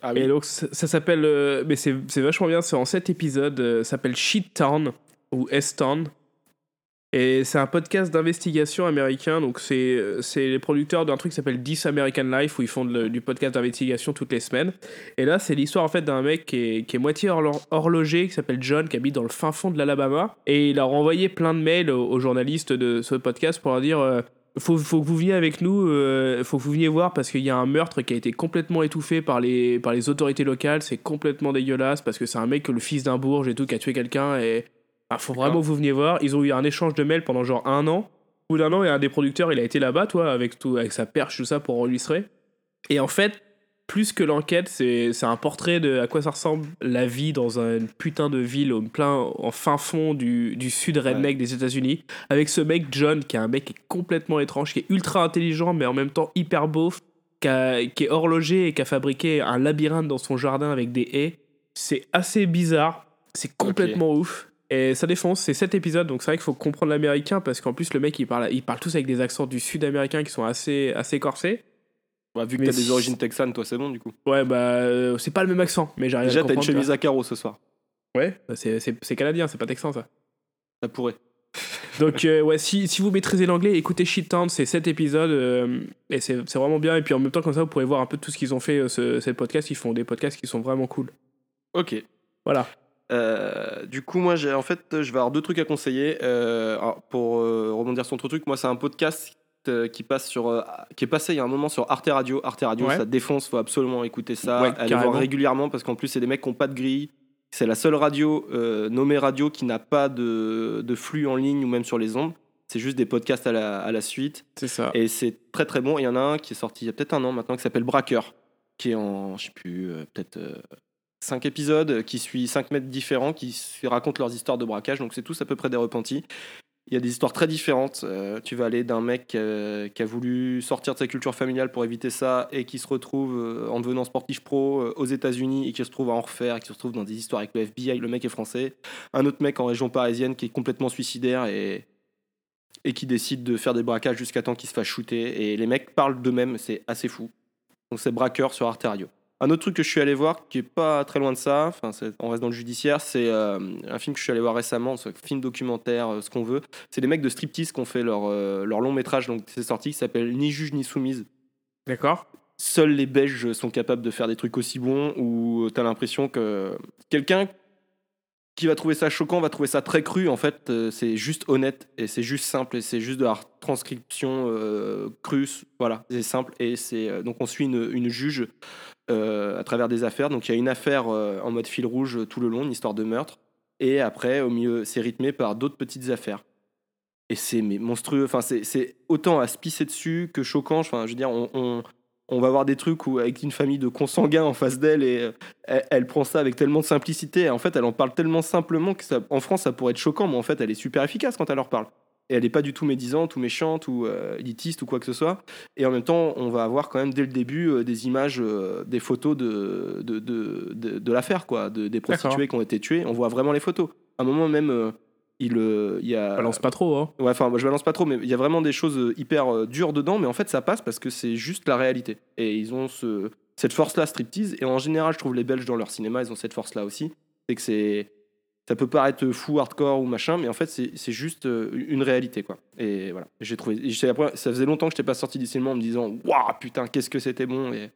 Ah oui. Et donc ça, ça s'appelle, euh, mais c'est vachement bien, c'est en 7 épisodes, euh, ça s'appelle Shit Town ou S-Town. Et c'est un podcast d'investigation américain, donc c'est les producteurs d'un truc qui s'appelle This American Life où ils font du podcast d'investigation toutes les semaines. Et là, c'est l'histoire en fait d'un mec qui est, qui est moitié horlo- horloger, qui s'appelle John, qui habite dans le fin fond de l'Alabama. Et il a renvoyé plein de mails aux, aux journalistes de ce podcast pour leur dire euh, faut, faut que vous veniez avec nous, euh, faut que vous veniez voir parce qu'il y a un meurtre qui a été complètement étouffé par les, par les autorités locales. C'est complètement dégueulasse parce que c'est un mec, le fils d'un bourge et tout, qui a tué quelqu'un. Et ah, faut vraiment que vous veniez voir. Ils ont eu un échange de mails pendant genre un an. Au bout d'un an, il y a un des producteurs, il a été là-bas, toi, avec, tout, avec sa perche, tout ça, pour enregistrer. Et en fait, plus que l'enquête, c'est c'est un portrait de à quoi ça ressemble la vie dans une putain de ville au plein, en fin fond du, du sud redneck des États-Unis, avec ce mec John, qui est un mec qui est complètement étrange, qui est ultra intelligent, mais en même temps hyper beauf, qui, a- qui est horloger et qui a fabriqué un labyrinthe dans son jardin avec des haies. C'est assez bizarre, c'est complètement ouf. Et ça défonce, c'est 7 épisodes, donc c'est vrai qu'il faut comprendre l'américain parce qu'en plus le mec il parle, il parle tous avec des accents du sud américain qui sont assez, assez corsés. Bah, vu que t'as des origines texanes, toi, c'est bon du coup. Ouais, bah euh, c'est pas le même accent, mais j'arrive à Déjà, le t'as une chemise à carreaux ce soir. Ouais, bah, c'est- canadien, c'est pas texan ça. Ça pourrait. Donc euh, ouais, si, si vous maîtrisez l'anglais, écoutez Shit Town, c'est 7 épisodes euh, et c'est vraiment bien. Et puis en même temps, comme ça, vous pourrez voir un peu tout ce qu'ils ont fait, euh, ce, ce podcast. Ils font des podcasts qui sont vraiment cool. Ok. Voilà. Euh, du coup, moi, j'ai en fait, je vais avoir deux trucs à conseiller. Euh, alors, pour euh, rebondir sur ton truc, moi, c'est un podcast qui passe sur, qui est passé il y a un moment sur Arte Radio. Arte Radio, Ouais. ça défonce, faut absolument écouter ça, Ouais, aller carrément. voir régulièrement parce qu'en plus, c'est des mecs qui n'ont pas de grille. C'est la seule radio nommée radio qui n'a pas de, de flux en ligne ou même sur les ondes. C'est juste des podcasts à la, à la suite. C'est ça. Et c'est très très bon. Il y en a un qui est sorti il y a peut-être un an maintenant qui s'appelle Braqueur, qui est en, je sais plus, peut-être cinq épisodes, euh, qui suit cinq maîtres différents, qui racontent leurs histoires de braquage. Donc c'est tous à peu près des repentis. Il y a des histoires très différentes. Euh, tu vas aller d'un mec euh, qui a voulu sortir de sa culture familiale pour éviter ça et qui se retrouve en devenant sportif pro aux États-Unis et qui se retrouve à en refaire, et qui se retrouve dans des histoires avec le FBI. Le mec est français. Un autre mec en région parisienne qui est complètement suicidaire et, et qui décide de faire des braquages jusqu'à temps qu'il se fasse shooter. Et les mecs parlent d'eux-mêmes, c'est assez fou. Donc c'est Braqueur sur Arte Radio. Un autre truc que je suis allé voir, qui est pas très loin de ça, enfin on reste dans le judiciaire, c'est euh, un film que je suis allé voir récemment, ce film documentaire, euh, ce qu'on veut. C'est des mecs de striptease qui ont fait leur, euh, leur long métrage, donc c'est sorti, qui s'appelle Ni juge ni soumise. D'accord. Seuls les Belges sont capables de faire des trucs aussi bons, où t'as l'impression que quelqu'un qui va trouver ça choquant va trouver ça très cru. En fait, euh, c'est juste honnête et c'est juste simple et c'est juste de la transcription euh, crue. Voilà, c'est simple et c'est euh, donc on suit une, juge à travers des affaires. Donc il y a une affaire en mode fil rouge tout le long, une histoire de meurtre, et après au milieu c'est rythmé par d'autres petites affaires. Et c'est monstrueux. Enfin, c'est autant à se pisser dessus que choquant. Enfin, je veux dire, on, on va voir des trucs où avec une famille de consanguins en face d'elle et euh, elle, elle prend ça avec tellement de simplicité. Et en fait, elle en parle tellement simplement que ça, en France, ça pourrait être choquant, mais en fait, elle est super efficace quand elle leur parle. Et elle n'est pas du tout médisante ou méchante ou euh, élitiste ou quoi que ce soit. Et en même temps, on va avoir quand même dès le début euh, des images, euh, des photos de, de, de, de, de l'affaire, quoi, de, des prostituées qui ont été tuées. On voit vraiment les photos. À un moment même, il, euh, il y a. Balance pas trop, hein. Ouais, enfin, moi, je balance pas trop, mais il y a vraiment des choses euh, hyper euh, dures dedans, mais en fait, ça passe parce que c'est juste la réalité. Et ils ont ce, cette force-là, striptease. Et en général, je trouve les Belges dans leur cinéma, ils ont cette force-là aussi. C'est que c'est. ça peut paraître fou, hardcore ou machin, mais en fait, c'est juste une réalité, quoi. Et voilà, j'ai trouvé. et ça faisait longtemps que je n'étais pas sorti du cinéma en me disant, waouh, putain, qu'est-ce que c'était bon. Et,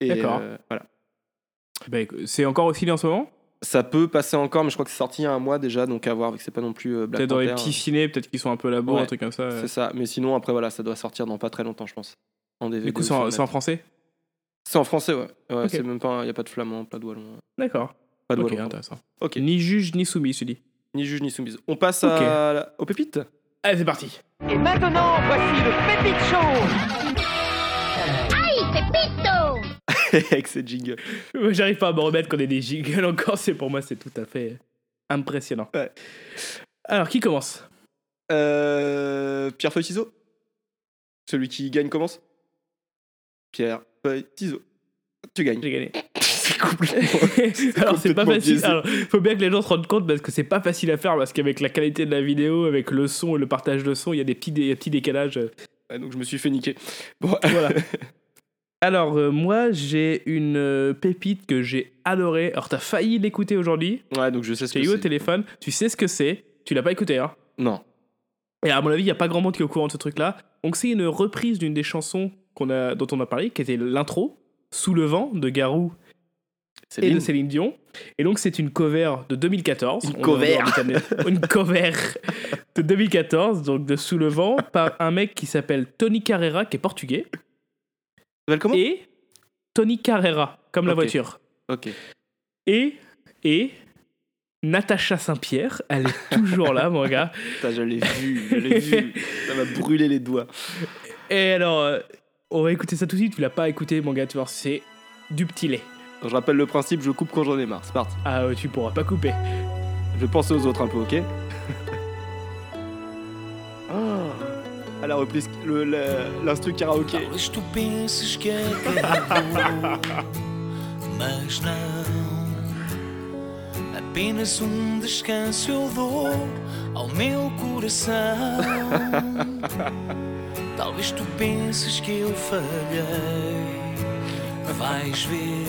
et, D'accord. euh, voilà. Bah, c'est encore au ciné en ce moment? Ça peut passer encore, mais je crois que c'est sorti il y a un mois déjà, donc à voir, vu que c'est pas non plus euh, Black Peut-être dans les petits ciné, peut-être qu'ils sont un peu à la bourre, Ouais, un truc comme ça. C'est ça, mais sinon, après, voilà, ça doit sortir dans pas très longtemps, je pense. En DVD. Du coup, ou c'est en, français? C'est en français, ouais. ouais. C'est même pas, il y a pas de flamand, pas de wallon. D'accord. Pas de Ok, wallon. intéressant. Ok. Ni juge ni soumis, je dis. Ni juge ni soumise. On passe Ok. à aux pépites? Allez, c'est parti. Et maintenant, voici le Pépite Show Avec ces jingles. Moi, J'arrive pas à me remettre qu'on ait des jingles encore, c'est pour moi, c'est tout à fait impressionnant. Ouais. Alors, qui commence? Euh, Pierre Feuille Ciseaux? Celui qui gagne commence? Pierre Feuille Ciseaux. Tu gagnes. J'ai gagné. C'est complètement. Alors, c'est pas facile. Alors, faut bien que les gens se rendent compte parce que c'est pas facile à faire parce qu'avec la qualité de la vidéo, avec le son et le partage de son, il y a des petits, dé- des petits décalages. Ouais, donc je me suis fait niquer. Bon, Voilà. Alors, euh, moi, j'ai une euh, pépite que j'ai adorée. Alors, t'as failli l'écouter aujourd'hui. ouais, donc je sais ce J'ai que eu au c'est. téléphone. Tu sais ce que c'est. Tu l'as pas écouté, hein Non. Et à mon avis, il n'y a pas grand monde qui est au courant de ce truc-là. Donc, c'est une reprise d'une des chansons qu'on a, dont on a parlé, qui était l'intro, Sous le vent, de Garou et de Céline Dion. Et donc, c'est une cover de 2014. Une On cover. en. Une cover de 2014, donc de Sous le vent, par un mec qui s'appelle Tony Carrera, qui est portugais. S'appelle comment? Et Tony Carrera, comme la voiture. Ok. Et, et Natacha Saint-Pierre, elle est toujours là, mon gars. Putain, je l'ai vu, je l'ai vu. Ça m'a brûlé les doigts. Et alors, euh, on va écouter ça tout de suite. Tu l'as pas écouté, mon gars, tu vois, c'est du petit lait. Je rappelle le principe, je coupe quand j'en ai marre. C'est parti. Ah, ouais, tu pourras pas couper. Je vais penser aux autres un peu, ok? À la reprise, l'instru karaoké. Talvez tu penses que acabou, mas não. Apenas um descanso eu dou ao meu coração. Talvez tu penses que eu falhei, vais ver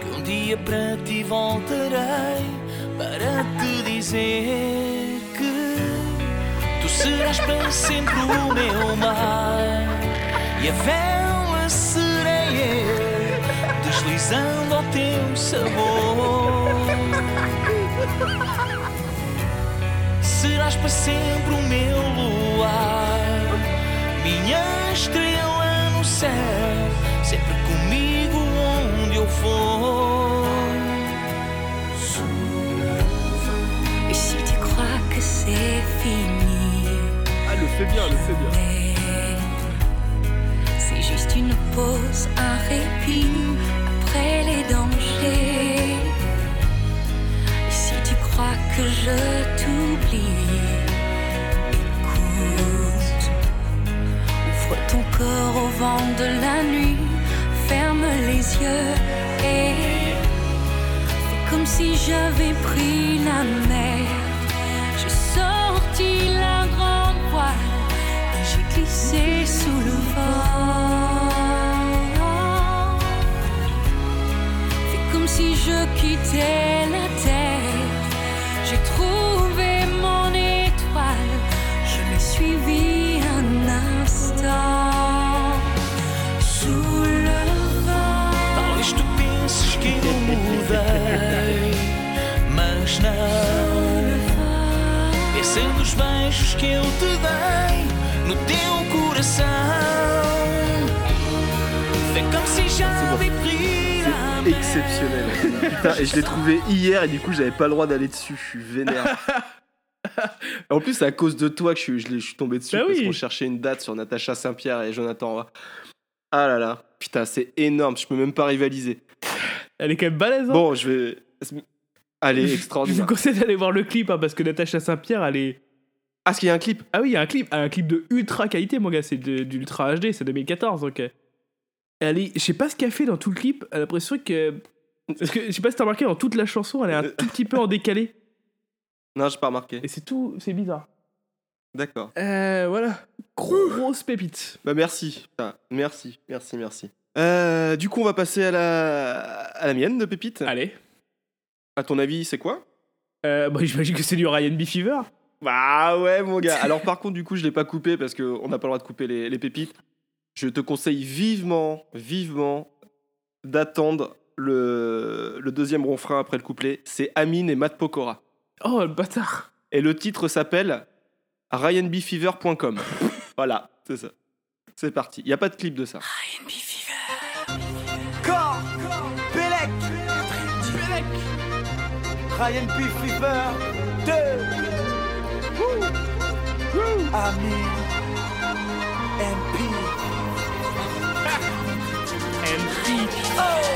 que um dia para ti voltarei para te dizer Tu serás para sempre o meu mar. E a vela serei eu Deslizando ao teu sabor. Serás para sempre o meu luar. Minha estrela no céu Sempre comigo onde eu for. Et si tu crois que c'est fini, Fait bien, fait bien. c'est juste une pause, un répit après les dangers. Et si tu crois que je t'oublie, écoute, ouvre ton corps au vent de la nuit, ferme les yeux et Fais comme si j'avais pris la mer. J'ai glissé sous le vent. Fais comme si je quittais la terre. J'ai trouvé mon étoile. Je l'ai un instant. Sous le vent. Talvez tu penses que eu mudei, mas não. É dos beijos que eu te dei no teu coração. Fais comme si j'avais pris la mer. Exceptionnel. Putain, et je l'ai trouvé hier et du coup j'avais pas le droit d'aller dessus. Je suis vénère. en plus, c'est à cause de toi que je suis, je suis tombé dessus Bah parce oui. qu'on cherchait une date sur Natacha Saint-Pierre et Jonathan Roy. Ah là là, putain, c'est énorme. Je peux même pas rivaliser. Elle est quand même balèze, hein Bon, je vais. Allez, Je vous extraordinaire. conseille d'aller voir le clip hein, parce que Natacha Saint-Pierre, elle est. Ah, est-ce qu'il y a un clip? Ah oui, il y a un clip, un clip de ultra qualité, mon gars. C'est de- d'ultra HD, c'est 2014, ok. Elle est. Je sais pas ce qu'elle fait dans tout le clip. Elle a l'impression que. Parce que je sais pas si t'as remarqué, dans toute la chanson, elle est un tout petit peu en décalé. Non, j'ai pas remarqué. Et c'est tout. C'est bizarre. D'accord. Euh, voilà. Grosse pépite. Bah merci. Merci, merci, merci. Euh, du coup, on va passer à la, à la mienne de Pépite. Allez. À ton avis, c'est quoi? Euh, bah, J'imagine que c'est du Ryan B. Fever. Bah ouais, mon gars. Alors, par contre, du coup, je l'ai pas coupé parce qu'on n'a pas le droit de couper les, les pépites. Je te conseille vivement, vivement d'attendre le, le deuxième refrain après le couplet. C'est Amine et Matt Pokora. Oh, le bâtard. Et le titre s'appelle ryanbfever.com. voilà, c'est ça. C'est parti. Il n'y a pas de clip de ça. Corps, Ryan B. Fever 2, I mean, MP. MP. Oh!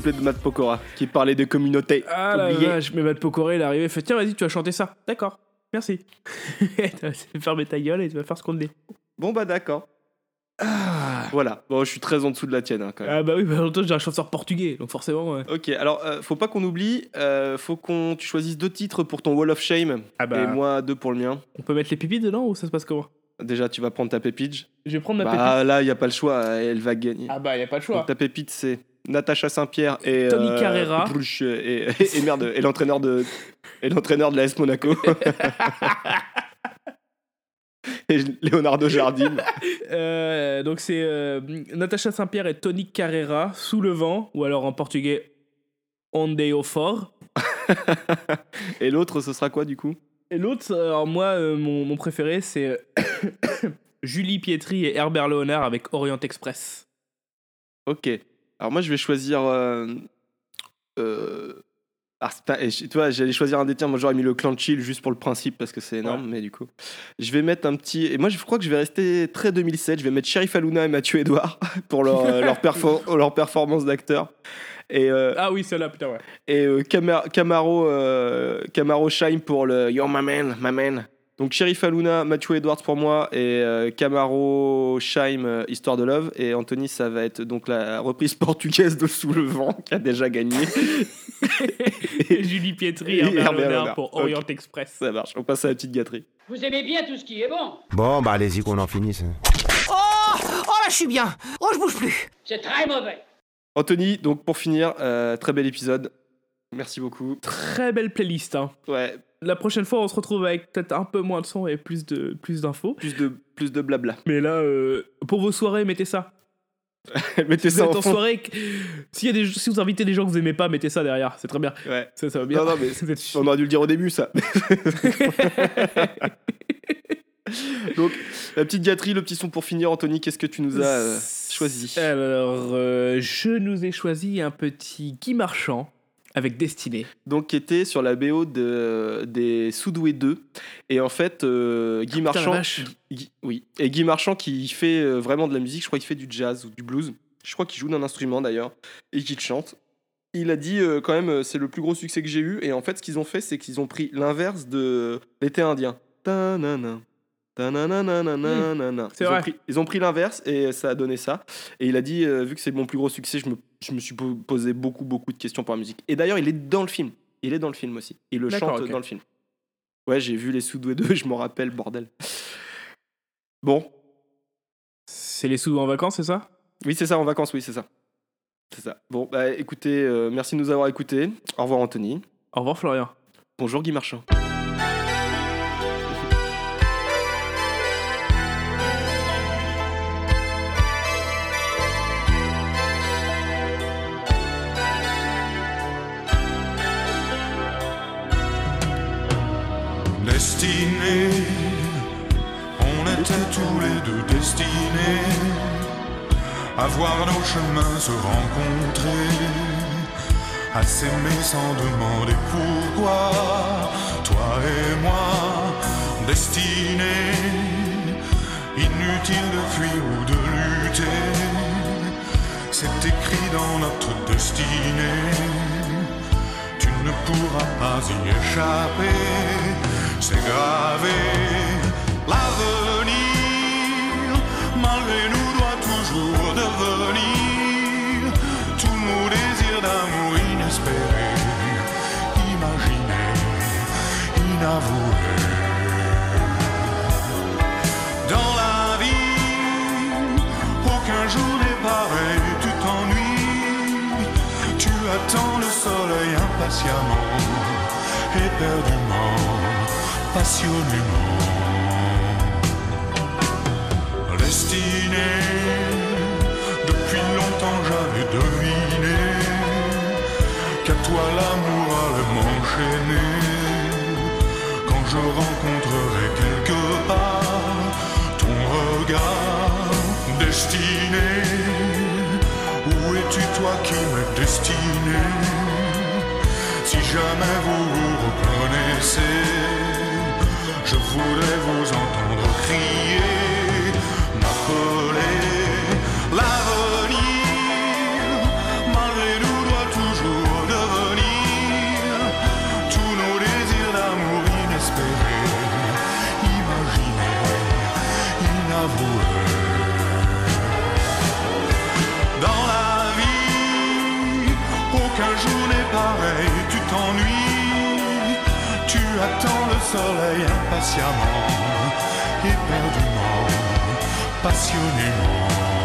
Couplet de Matt Pokora qui parlait de communauté. Ah la vache, mais Matt Pokora il est arrivé, il fait tiens vas-y tu vas chanter ça. D'accord, merci. tu vas fermer ta gueule et tu vas faire ce qu'on te dit. Bon bah d'accord. Voilà. Bon, je suis très en dessous de la tienne hein, quand même. Ah bah oui, bah en même temps j'ai un chanteur portugais, donc forcément. ouais. Ok, alors euh, faut pas qu'on oublie, euh, faut qu'on tu choisisses deux titres pour ton Wall of Shame Ah bah. et moi deux pour le mien. On peut mettre les pipis dedans ou ça se passe comment? Déjà, tu vas prendre ta pépite. Je vais prendre ma Bah pépite. là, il y a pas le choix, elle va gagner. Ah bah y a pas le choix. Donc, ta pépite c'est Natacha Saint-Pierre et Tony euh, Carrera. Bruch, et, et, et merde et l'entraîneur de et l'entraîneur de l'AS Monaco. et Leonardo Jardim. Euh, donc c'est euh, Natacha Saint-Pierre et Tony Carrera, Sous le vent, ou alors en portugais Ondeo Fort. et l'autre, ce sera quoi du coup? Et l'autre, euh, alors moi, euh, mon, mon préféré, c'est euh, Julie Pietri et Herbert Léonard avec Orient Express. Ok. Alors moi, je vais choisir. Euh, euh, pas- je- tu vois, j'allais choisir un des tiens. Moi, j'aurais mis le clan chill juste pour le principe parce que c'est énorme. Mais du coup, je vais mettre un petit. Et moi, je crois que je vais rester très 2007. Je vais mettre Sheriff Aluna et Mathieu Edouard pour leur, euh, leur, perfor- leur performance d'acteur. Et, euh, Ah oui, celle-là, putain, ouais. et euh, Camar- Camaro, euh, Camaro Shine pour le Yo, my man, my man. Donc Sheriff Aluna, Mathieu Edwards pour moi et euh, Camaro Shine, euh, Histoire de Love. Et Anthony, ça va être donc la reprise portugaise de Sous le vent qui a déjà gagné. Julie Pietri et Et Herbert Herbert Léonard Léonard. pour. Orient Express. Ça marche, on passe à la petite gâterie. Vous aimez bien tout ce qui est bon Bon, bah allez-y qu'on en finisse. Oh Oh là, je suis bien Oh, je bouge plus C'est très mauvais Anthony, donc pour finir, euh, très bel épisode. Merci beaucoup. Très belle playlist. Hein. Ouais. La prochaine fois, on se retrouve avec peut-être un peu moins de son et plus de plus d'infos. Plus de plus de blabla. Mais là, euh, pour vos soirées, mettez ça. mettez Si ça vous en êtes en fond. soirée, que- s'il y a des, si vous invitez des gens que vous aimez pas, mettez ça derrière. C'est très bien. Ouais. Ça, ça va bien. Non, non, mais Vous êtes on aurait dû le dire au début, ça. Donc, la petite gâterie, le petit son pour finir, Anthony, qu'est-ce que tu nous as euh, choisi? Alors, euh, je nous ai choisi un petit Guy Marchand avec Destinée. Donc, qui était sur la BO de, des Soudoués 2. Et en fait, euh, Guy Ah, putain, Marchand. vache. Guy- oui. Et Guy Marchand qui fait euh, vraiment de la musique, je crois qu'il fait du jazz ou du blues. Je crois qu'il joue d'un instrument d'ailleurs. Et qu'il chante. il a dit euh, quand même c'est le plus gros succès que j'ai eu et en fait ce qu'ils ont fait c'est qu'ils ont pris l'inverse de l'été indien. Ta-na-na-na-na-na-na. C'est Ils ont vrai. pris- Ils ont pris l'inverse et ça a donné ça. Et il a dit euh, vu que c'est mon plus gros succès, je me, je me suis po- posé beaucoup beaucoup de questions pour la musique. Et d'ailleurs il est dans le film. Il est dans le film aussi. Il le chante ok. dans le film. Ouais j'ai vu les Soudoués 2, je m'en rappelle bordel. Bon, C'est les sous en vacances, c'est ça? Oui c'est ça en vacances, oui c'est ça. C'est ça. Bon bah écoutez, euh, merci de nous avoir écoutés. Au revoir Anthony. Au revoir Florian. Bonjour Guy Marchand. Voir nos chemins se rencontrer, à s'aimer sans demander pourquoi. Toi et moi, destinés, inutile de fuir ou de lutter, c'est écrit dans notre destinée tu ne pourras pas y échapper, c'est gravé. L'avenir, malgré nous, toujours devenir tous nos désirs d'amour inespérés, imaginés, inavoués. Dans la vie, aucun jour n'est pareil, tu t'ennuies, tu attends le soleil impatiemment, éperdument, passionnément. Destiné, je rencontrerai quelque part ton regard destiné, où es-tu toi qui m'es destiné? Si jamais vous vous reconnaissez, je voudrais vous entendre crier, soleil impatiemment, éperdument, passionnément.